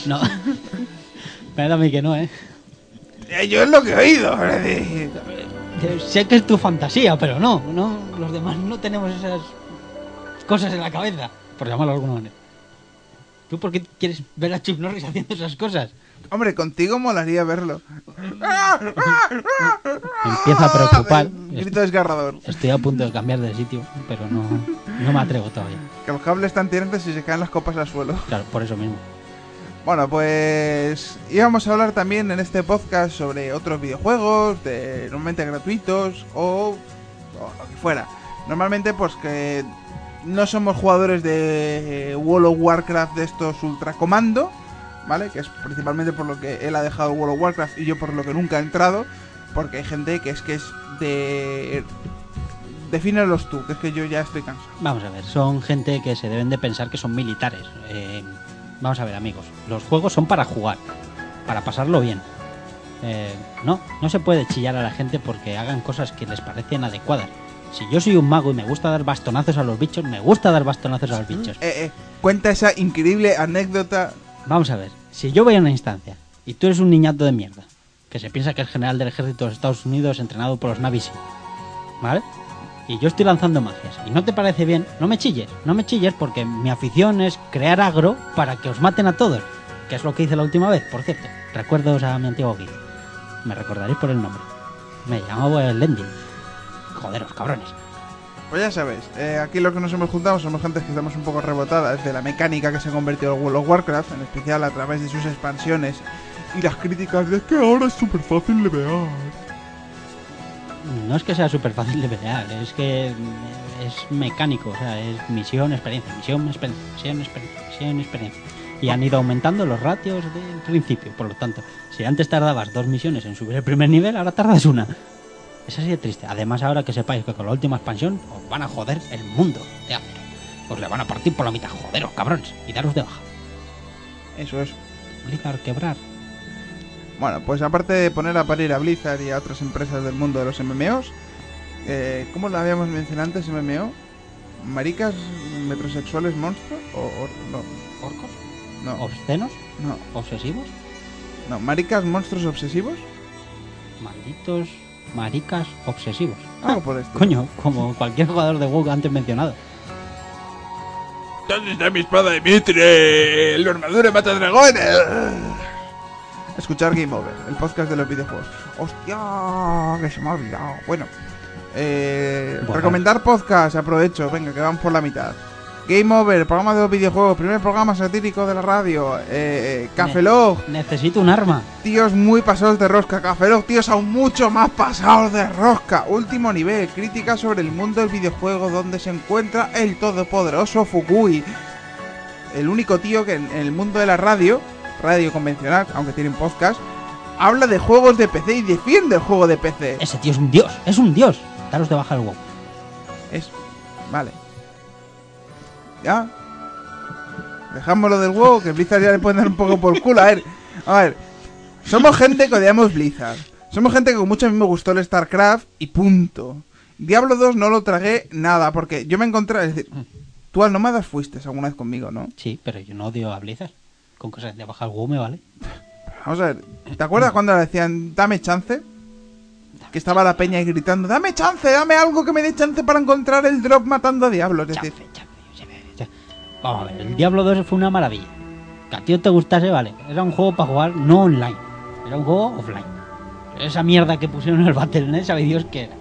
No. Da a mí que no, ¿eh? Eh, Yo es lo que he oído, Eh, Sé que es tu fantasía, pero no, no. Los demás no tenemos esas cosas en la cabeza, por llamarlo de alguna manera. ¿Tú por qué quieres ver a Chip Norris haciendo esas cosas? Hombre, contigo molaría verlo. Empieza a preocupar. Grito desgarrador. Estoy a punto de cambiar de sitio, pero no, no me atrevo todavía. Que los cables están tirantes y se caen las copas al suelo. Claro, por eso mismo. Bueno, pues íbamos a hablar también en este podcast sobre otros videojuegos, de, normalmente gratuitos o, o lo que fuera. Normalmente pues que no somos jugadores de World of Warcraft de estos ultra comando, ¿vale? Que es principalmente por lo que él ha dejado World of Warcraft y yo por lo que nunca he entrado, porque hay gente que es que es de... Defínelos tú, que es que yo ya estoy cansado. Vamos a ver, son gente que se deben de pensar que son militares. Eh, vamos a ver, amigos, los juegos son para jugar, para pasarlo bien. Eh, no, no se puede chillar a la gente porque hagan cosas que les parecen adecuadas. Si yo soy un mago y me gusta dar bastonazos a los bichos, me gusta dar bastonazos a los bichos. Eh, eh, cuenta esa increíble anécdota. Vamos a ver, si yo voy a una instancia y tú eres un niñato de mierda, que se piensa que es general del ejército de los Estados Unidos entrenado por los Navy ¿vale? Y yo estoy lanzando magias y no te parece bien, no me chilles, no me chilles porque mi afición es crear agro para que os maten a todos, que es lo que hice la última vez, por cierto. Recuerdos a mi antiguo guía. Me recordaréis por el nombre. Me llamaba el Lending. Joderos, cabrones. Pues ya sabéis, eh, aquí lo que nos hemos juntado somos gente que estamos un poco rebotadas de la mecánica que se ha convertido en World of Warcraft, en especial a través de sus expansiones y las críticas de que ahora es súper fácil levear. No es que sea súper fácil de pelear, es que mm, es mecánico, o sea, es misión, experiencia, misión, experiencia, misión, experiencia, misión, experiencia. Y han ido aumentando los ratios del principio, por lo tanto, si antes tardabas dos misiones en subir el primer nivel, ahora tardas una. Es así de triste. Además, ahora que sepáis que con la última expansión os van a joder el mundo de Azeroth. Os le van a partir por la mitad, joderos, cabrones, y daros de baja. Eso es. Blizzard quebrar. Bueno, pues aparte de poner a parir a Blizzard y a otras empresas del mundo de los MMOs, eh, ¿cómo lo habíamos mencionado antes MMO? ¿Maricas metrosexuales monstruos? O, o- no, ¿Orcos? no, ¿Obscenos? no, ¿Obsesivos? no, ¿maricas monstruos obsesivos? Malditos maricas obsesivos. Algo por esto. Coño, como cualquier jugador de WoW antes mencionado. ¿Dónde está mi espada de Mitre? ¡El armadura mata dragones! Escuchar Game Over, el podcast de los videojuegos. ¡Hostia! Que se me ha olvidado. Bueno, eh, Bueno. recomendar podcast, aprovecho. Venga, que vamos por la mitad. Game Over, programa de los videojuegos, primer programa satírico de la radio. Eh, eh, Café Log, Necesito un arma. tíos muy pasados de rosca. Café Log, tíos aún mucho más pasados de rosca. Último nivel, crítica sobre el mundo del videojuego donde se encuentra el todopoderoso Fukui. El único tío que en, en el mundo de la radio, radio convencional, aunque tienen podcast, habla de juegos de PC y defiende el juego de PC. Ese tío es un dios, es un dios. Daros de baja el WoW. Es. Vale. ¿Ya? Dejamos lo del WoW, que Blizzard ya le pueden dar un poco por culo. A ver, a ver. Somos gente que odiamos Blizzard. Somos gente que con mucho a mí me gustó el StarCraft y punto. Diablo 2 no lo tragué nada, porque yo me encontré... Es decir, tú al Nómadas fuiste alguna vez conmigo, ¿no? Sí, pero yo no odio a Blizzard. Con cosas de bajar WoW me vale. Vamos a ver, ¿te acuerdas cuando le decían, dame chance? Que estaba la peña ahí gritando, dame chance, dame algo que me dé chance para encontrar el drop matando a diablos. Es decir, Chance, chance. Vamos a ver, el Diablo 2 fue una maravilla. Que a ti te gustase, vale. Era un juego para jugar no online. Era un juego offline. Esa mierda que pusieron en el Battle.net, sabe Dios qué era.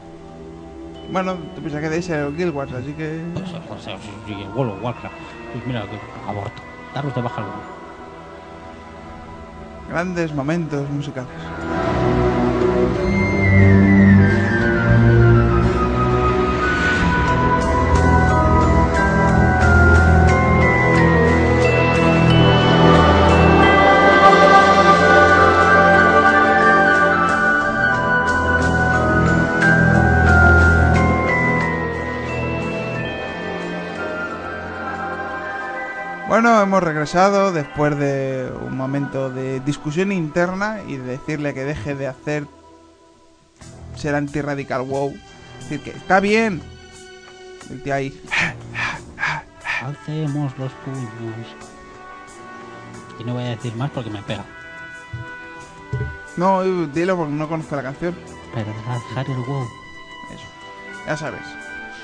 bueno, tú piensas que de ese era el Guild Wars, así que... Pues, o sea, sí, World of Warcraft. Pues mira, que aborto. Daros de baja WoW. Grandes momentos musicales. Bueno, hemos regresado después de un momento de discusión interna y de decirle que deje de hacer ser anti-radical wow. Es decir, que está bien. El tío ahí. Alcemos los puños. Y no voy a decir más porque me pega. No, dilo porque no conozco la canción. Pero dejar el WoW. Eso. Ya sabes.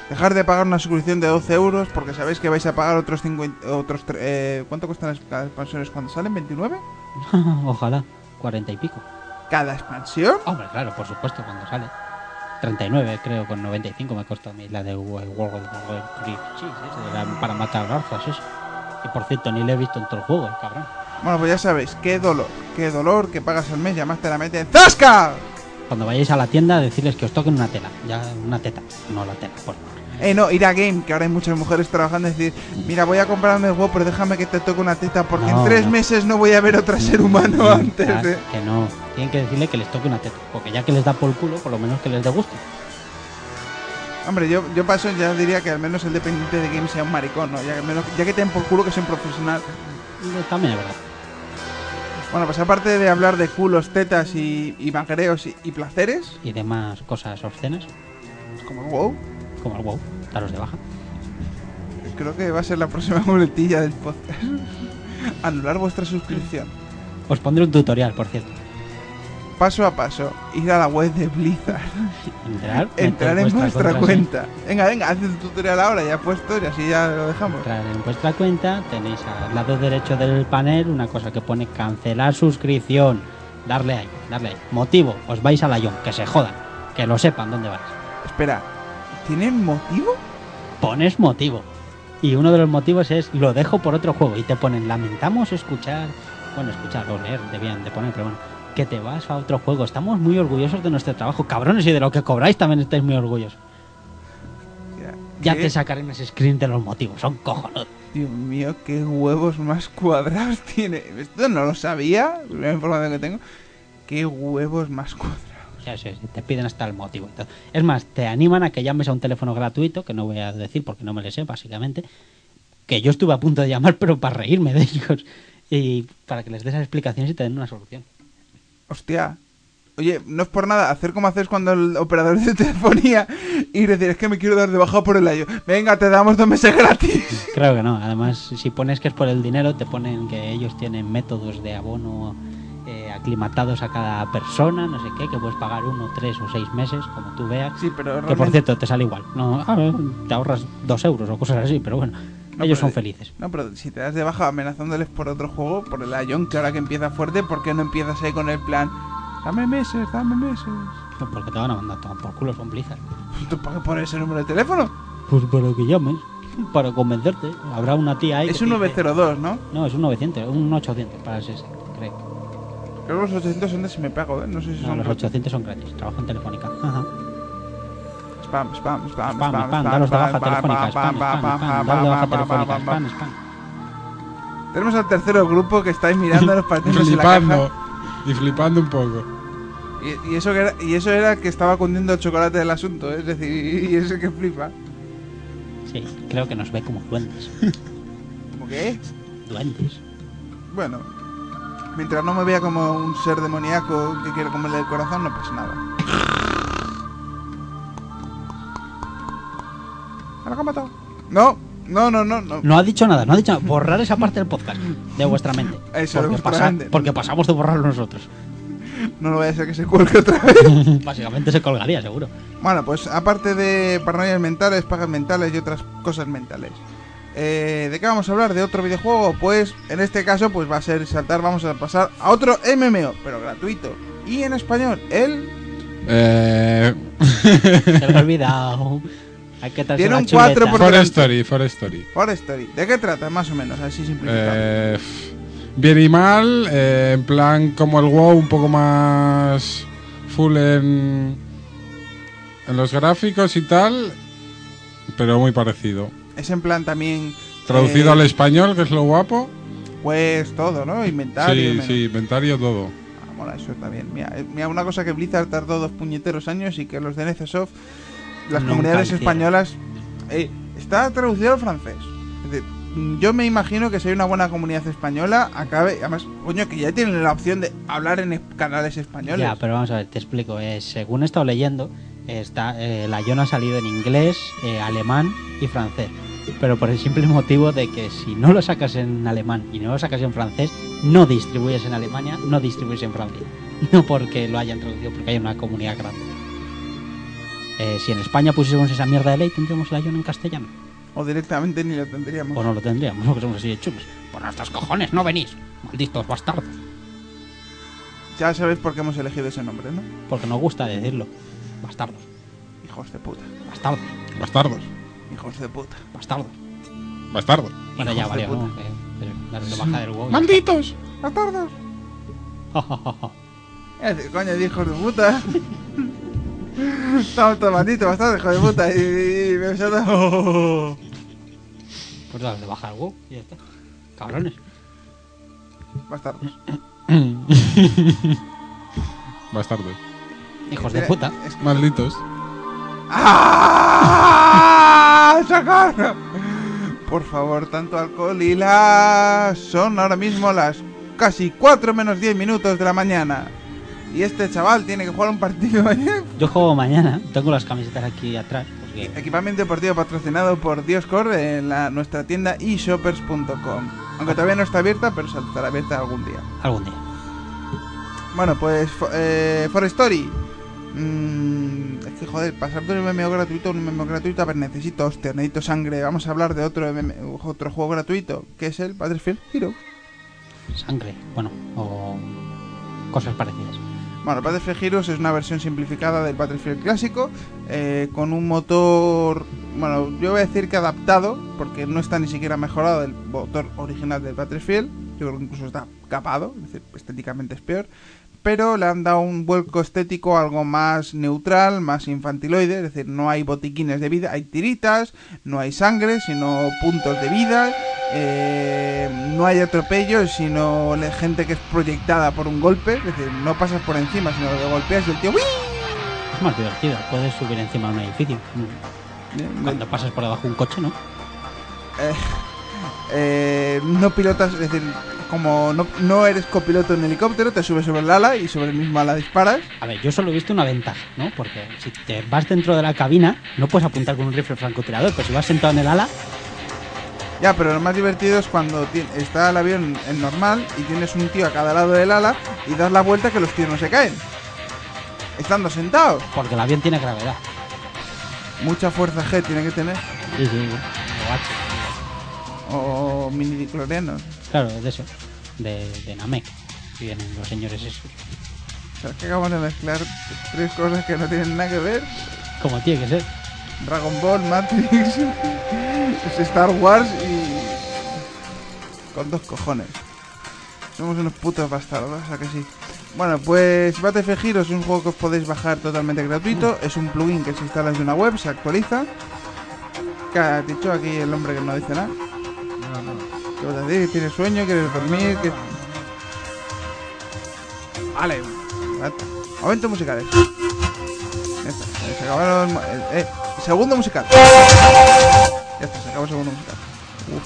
Dejar de pagar una suscripción de 12 euros porque sabéis que vais a pagar otros 50... Otros eh, ¿Cuánto cuestan las expansiones cuando salen? ¿29? Ojalá. 40 y pico. ¿Cada expansión? Hombre, claro, por supuesto, cuando sale. 39, creo, con 95 me costó a mí la de World of Warcraft. Sí, para matar garzas, eso. Y por cierto, ni le he visto en todo el juego, el cabrón. Bueno, pues ya sabéis, qué dolor, qué dolor que pagas al mes y además te la meten ¡Zasca! Cuando vayáis a la tienda, decirles que os toquen una tela. Ya, una teta, no la tela, por favor. Eh, no, ir a Game, que ahora hay muchas mujeres trabajando y decir, mira, voy a comprarme el juego, pero déjame que te toque una teta porque en tres no. meses no voy a ver otro ser humano antes de... Que no, tienen que decirle que les toque una teta. Porque ya que les da por el culo, por lo menos que les dé gusto. Hombre, yo, yo paso ya diría que al menos el dependiente de Game sea un maricón, ¿no? Ya que, menos, ya que te den por culo que sea un profesional. Eh, También es verdad. Bueno, pues aparte de hablar de culos, tetas y, y magreos y, y placeres, Y demás cosas obscenas, como WoW, como el WoW, daros de baja. creo que va a ser la próxima muletilla del podcast. Anular vuestra suscripción. Os pondré un tutorial, por cierto. Paso a paso, ir a la web de Blizzard. Entrar, en vuestra cuenta. Venga, venga, haz el tutorial ahora, ya puesto y así ya lo dejamos. Entrar en vuestra cuenta, tenéis al lado derecho del panel una cosa que pone cancelar suscripción. Darle ahí, darle ahí. Motivo, os vais a la Ion, que se jodan, que lo sepan dónde vais. Espera, ¿tienen motivo? Pones motivo. Y uno de los motivos es lo dejo por otro juego. Y te ponen lamentamos escuchar, bueno, escuchar o leer, debían de poner, pero bueno, que te vas a otro juego. Estamos muy orgullosos de nuestro trabajo, cabrones, y de lo que cobráis también estáis muy orgullosos. Ya te sacaré unos screens de los motivos, son cojonudos. Dios mío, qué huevos más cuadrados tiene. Esto no lo sabía, la información que tengo. Qué huevos más cuadrados. Te piden hasta el motivo. todo. Es más, te animan a que llames a un teléfono gratuito, que no voy a decir porque no me le sé, básicamente. Que yo estuve a punto de llamar, pero para reírme de ellos. Y para que les des explicaciones y te den una solución. Hostia. Oye, no es por nada, hacer como haces cuando el operador de telefonía y decir, es que me quiero dar de baja por el año. Venga, te damos dos meses gratis. Creo que no. Además, si pones que es por el dinero, te ponen que ellos tienen métodos de abono eh, aclimatados a cada persona, no sé qué, que puedes pagar uno, tres o seis meses, como tú veas. Sí, pero Que por cierto, te sale igual. No, ah, te ahorras dos euros o cosas así, pero bueno, No, ellos pero- son felices. No, pero si te das de baja amenazándoles por otro juego, por el Ion, que ahora que empieza fuerte, ¿por qué no empiezas ahí con el plan? Dame meses, dame meses. Porque te van a mandar todo por culo, son Blizzard. ¿Tú para qué pones ese número de teléfono? Pues para que llames, para convencerte. Habrá una tía ahí. Es que un te dice- 902, ¿no? No, es un 900, un 800 para ese, creo. Que los 800 son de si me pago, ¿eh? No sé si No, son los 800 son gratis, trabajo en Telefónica. Ajá. Spam, spam, spam, Spam, spam, spam, daros de baja spam, telefónica, spam, spam, spam, spam, spam, spam, spam, daros de baja spam, telefónica, spam, spam, spam. spam. Tenemos al tercero grupo que estáis mirándonos partiéndose la flipando. caja. Y flipando un poco. Y, y eso que era, y eso era que estaba cundiendo el chocolate del asunto, ¿eh? es decir, y ese que flipa. Sí, creo que nos ve como duendes. ¿Cómo que? duendes. Bueno, mientras no me vea como un ser demoníaco que quiere comerle el corazón, no pasa nada. No, no, no, no, no. No ha dicho nada, no ha dicho nada. Borrar esa parte del podcast de vuestra mente. Eso, porque, pasa- mente. porque pasamos de borrarlo nosotros. No lo vaya a ser que se cuelgue otra vez. Básicamente se colgaría, seguro. Bueno, pues aparte de paranoias mentales, pagas mentales y otras cosas mentales. Eh, ¿De qué vamos a hablar? ¿De otro videojuego? Pues en este caso pues va a ser saltar, vamos a pasar a otro MMO, pero gratuito. Y en español, el... Eh, Se me ha olvidado. Hay que Tiene un cuatro chuleta. por- For. Story, For Story. For Story. ¿De qué trata? Más o menos, así simplificado. Eh, bien y mal, eh, en plan como el WoW, un poco más full en, en los gráficos y tal, pero muy parecido. Es en plan también... Traducido eh, al español, que es lo guapo. Pues todo, ¿no? Inventario. Sí, menos- sí, inventario todo. Ah, mola, eso está bien. Mira, eh, mira, una cosa que Blizzard tardó dos puñeteros años y que los de NCSoft, las Nunca comunidades hicieron. españolas, eh, está traducido al francés. Es decir, yo me imagino que si hay una buena comunidad española, acabe, además, coño, que ya tienen la opción de hablar en es- canales españoles. Ya, pero vamos a ver, te explico. Eh, según he estado leyendo, está, eh, la Ion ha salido en inglés, eh, alemán y francés. Pero por el simple motivo de que si no lo sacas en alemán y no lo sacas en francés, no distribuyes en Alemania, no distribuyes en Francia. No porque lo hayan traducido, porque hay una comunidad grande. Eh, si en España pusiésemos esa mierda de ley, tendríamos la Ion en castellano. O directamente ni lo tendríamos. O no lo tendríamos, porque somos así de chulos. Por nuestros cojones, no venís. Malditos bastardos. Ya sabéis por qué hemos elegido ese nombre, ¿no? Porque nos gusta decirlo. Bastardos, Hijos de puta. bastardos, Bastardos. Hijos de puta. bastardos. Bastardos. Bueno, ya de valió, ¿no? puta. Que- que darle de baja del WoW. y ya ¡Malditos! ¡Bastardos! Es decir, coño, de hijos de puta. Estamos todos malditos, bastante hijos de puta. Y, y me salta- Pues darle de baja del WoW y ya está. Cabrones. Bastardos. Bastardos. Hijos de puta. es- Malditos. ¡Ah! ¡Socorro! Por favor, tanto alcohol y las... Son ahora mismo las casi 4 menos 10 minutos de la mañana. Y este chaval tiene que jugar un partido mañana. Yo juego mañana. Tengo las camisetas aquí atrás. Porque Equipamiento deportivo patrocinado por Dioscore en la, nuestra tienda eshoppers.com. Aunque todavía no está abierta, pero estará abierta algún día. algún día. Bueno, pues eh, For Story. Mm, es que joder, pasar de un MMO gratuito a un MMO gratuito, a ver, necesito hostia, necesito sangre. Vamos a hablar de otro, MM otro juego gratuito, que es el Battlefield Hero. Sangre. Bueno, o cosas parecidas. Bueno, Battlefield Heroes es una versión simplificada del Battlefield clásico, eh, con un motor, bueno, yo voy a decir que adaptado, porque no está ni siquiera mejorado del motor original del Battlefield, yo creo que incluso está capado, es decir, estéticamente es peor, pero le han dado un vuelco estético algo más neutral, más infantiloide, es decir, no hay botiquines de vida, hay tiritas, no hay sangre, sino puntos de vida, eh, no hay atropellos, sino gente que es proyectada por un golpe, es decir, no pasas por encima, sino que golpeas y el tío ¡uii! Es más divertido. Puedes subir encima de un edificio. Cuando pasas por debajo de un coche, ¿no? Eh, no pilotas, es decir, como no, no eres copiloto en helicóptero, te subes sobre el ala y sobre el mismo ala disparas. A ver, yo solo he visto una ventaja, ¿no? Porque si te vas dentro de la cabina, no puedes apuntar con un rifle francotirador, pero si vas sentado en el ala, Ya, pero lo más divertido es cuando está el avión en normal y tienes un tío a cada lado del ala y das la vuelta que los tíos no se caen. Estando sentados. porque el avión tiene gravedad. Mucha fuerza G tiene que tener. Sí, sí. O mini diclorianos. Claro, es de eso. De, de Namek. Que vienen los señores esos. O sea, que acabamos de mezclar tres cosas que no tienen nada que ver. Como tiene que ser. Dragon Ball, Matrix, Star Wars y... Con dos cojones. Somos unos putos bastardos, ¿a que sí? Bueno, pues Battlefield Heroes es un juego que os podéis bajar totalmente gratuito. Es un plugin que se instala desde una web, se actualiza. ¿Qué ha dicho aquí el hombre que no dice nada? ¿Qué vas a decir? ¿Tienes sueño? ¿Quieres dormir? ¿Qué- Vale. Momentos musicales. Ya está, se acabaron. eh, eh, segundo musical. Ya está, se acabó el segundo musical. Uf.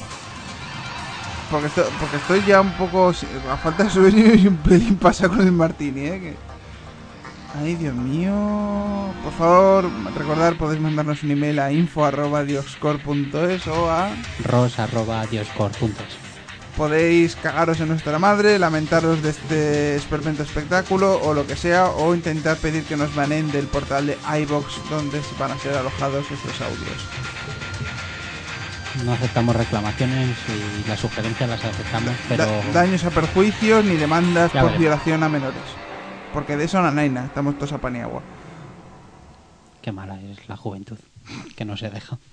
Porque estoy, porque estoy ya un poco. A falta de sueño y un pelín pasa con el martini, ¿eh? Que- Ay, Dios mío. Por favor, recordar, podéis mandarnos un email a info.dioscore.es o a. ros.dioscore.es. Podéis cagaros en nuestra madre, lamentaros de este esperpento espectáculo o lo que sea, o intentar pedir que nos baneen del portal de iBox donde van a ser alojados estos audios. No aceptamos reclamaciones y las sugerencias las aceptamos, pero Da- daños a perjuicios ni demandas Ya por veremos. violación a menores. Porque de eso no hay nada, estamos todos a pan y agua. qué mala es la juventud, que no se deja.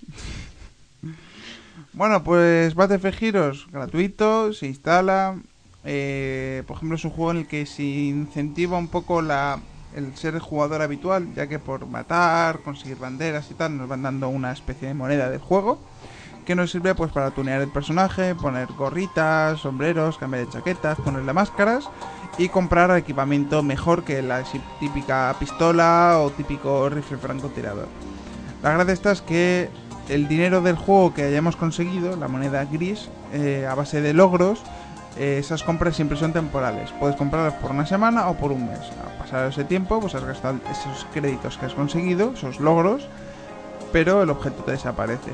Bueno, pues Battlefield Heroes, gratuito, se instala. eh, por ejemplo, es un juego en el que se incentiva un poco la, el ser jugador habitual, ya que por matar, conseguir banderas y tal, nos van dando una especie de moneda del juego. Que nos sirve pues para tunear el personaje, poner gorritas, sombreros, cambiar de chaquetas, ponerle máscaras y comprar equipamiento mejor que la típica pistola o típico rifle francotirador. La gracia esta es que el dinero del juego que hayamos conseguido, la moneda gris, eh, a base de logros, eh, esas compras siempre son temporales. Puedes comprarlas por una semana o por un mes. Al pasar ese tiempo, pues has gastado esos créditos que has conseguido, esos logros, pero el objeto te desaparece.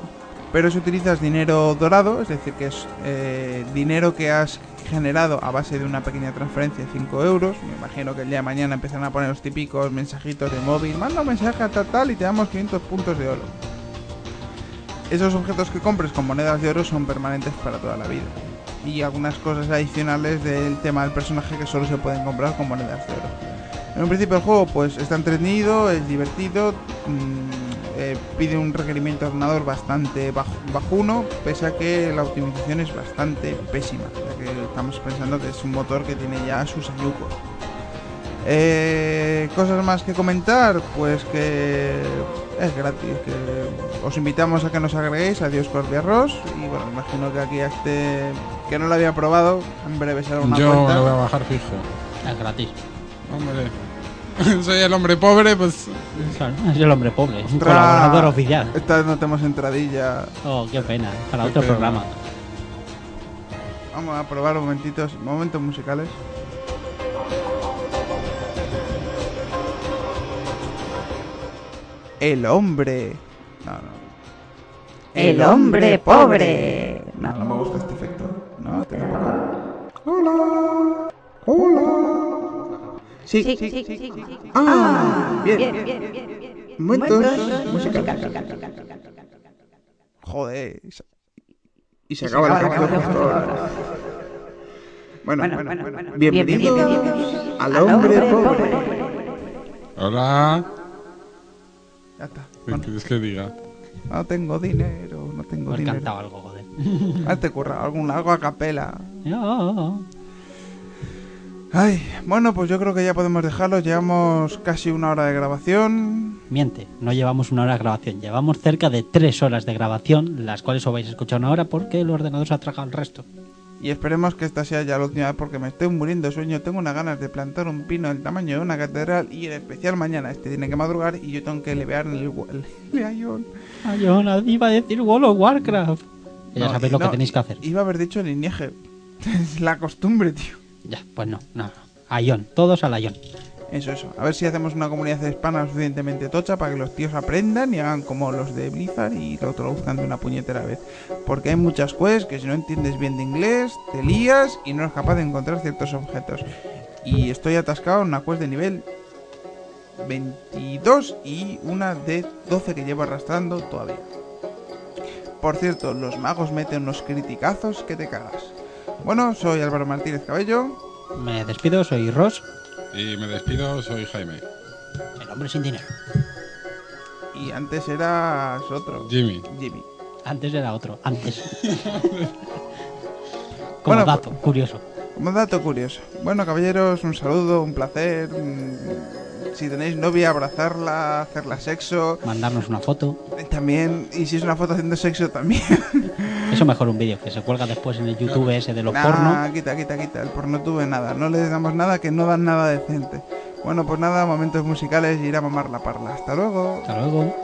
Pero si utilizas dinero dorado, es decir, que es eh, dinero que has generado a base de una pequeña transferencia de 5 euros, me imagino que el día de mañana empiezan a poner los típicos mensajitos de móvil, manda un mensaje a tal tal y te damos 500 puntos de oro. Esos objetos que compres con monedas de oro son permanentes para toda la vida. Y algunas cosas adicionales del tema del personaje que solo se pueden comprar con monedas de oro. En un principio el juego pues está entretenido, es divertido, mm, eh, pide un requerimiento de ordenador bastante baj- bajuno, pese a que la optimización es bastante pésima, ya que estamos pensando que es un motor que tiene ya sus ayucos. Eh, cosas más que comentar, pues que es gratis, que os invitamos a que nos agreguéis a Dios Corpia Ross y bueno, imagino que aquí a este que no lo había probado, en breve será una Yo me cuenta. lo voy a bajar fijo. Es gratis. Hombre. Soy el hombre pobre, pues. Es el hombre pobre, es un colaborador oficial. Esta vez no tenemos entradilla. Oh, qué pena, para Qué otro pena. programa. Vamos a probar momentitos, momentos musicales. El hombre. No, no. El hombre pobre. No, no me gusta este efecto. No, te lo Hola. Hola. Sí, sí, sí, sí. Ah, bien. Bien, bien, bien, bien. Momentos Momentos musicales. Joder. y se- Y se acaba la canción. Bueno, Bueno, bueno, Bienvenidos al hombre pobre. Hola. Ya está. ¿Qué quieres que diga? no tengo dinero, no tengo dinero. cantado algo, joder. Hazte curra, algún, algo a capela. Oh, Ay, bueno, pues yo creo que ya podemos dejarlo. Llevamos casi una hora de grabación. Miente, no llevamos una hora de grabación, llevamos cerca de tres horas de grabación, las cuales os vais a escuchar una hora porque el ordenador se ha tragado el resto. Y esperemos que esta sea ya la última vez porque me estoy muriendo de sueño. Tengo unas ganas de plantar un pino del tamaño de una catedral y en especial mañana. Este tiene que madrugar y yo tengo que levear en el, gu- el leayón. Ay, yo nadie iba a decir World of Warcraft. Ya No, sabéis lo no, que tenéis que hacer. Iba a haber dicho lineaje. Es la costumbre, tío. Ya, pues no, no, no. A Ion, todos a Ion. Eso, eso. A ver si hacemos una comunidad hispana suficientemente tocha para que los tíos aprendan y hagan como los de Blizzard y lo traduzcan de una puñetera vez. Porque hay muchas quests que si no entiendes bien de inglés, te lías y no eres capaz de encontrar ciertos objetos. Y estoy atascado en una quest de nivel 22 y una de 12 que llevo arrastrando todavía. Por cierto, los magos meten unos criticazos que te cagas. Bueno, soy Álvaro Martínez Cabello. Me despido, soy Ross, Y me despido, soy Jaime. el hombre sin dinero. Y antes eras otro. Jimmy. Jimmy. Antes era otro, antes. Como Bueno, dato, curioso. Como dato curioso. Bueno, caballeros, un saludo, un placer. mm, Si tenéis novia, abrazarla, hacerla sexo. Mandarnos una foto. eh, También, y si es una foto haciendo sexo, también. Eso mejor un vídeo que se cuelga después en el YouTube ese de los Nah, porno. quita, quita, quita. El porno tuve nada. No les damos nada que no dan nada decente. Bueno, pues nada, momentos musicales y ir a mamar la parla. Hasta luego. Hasta luego.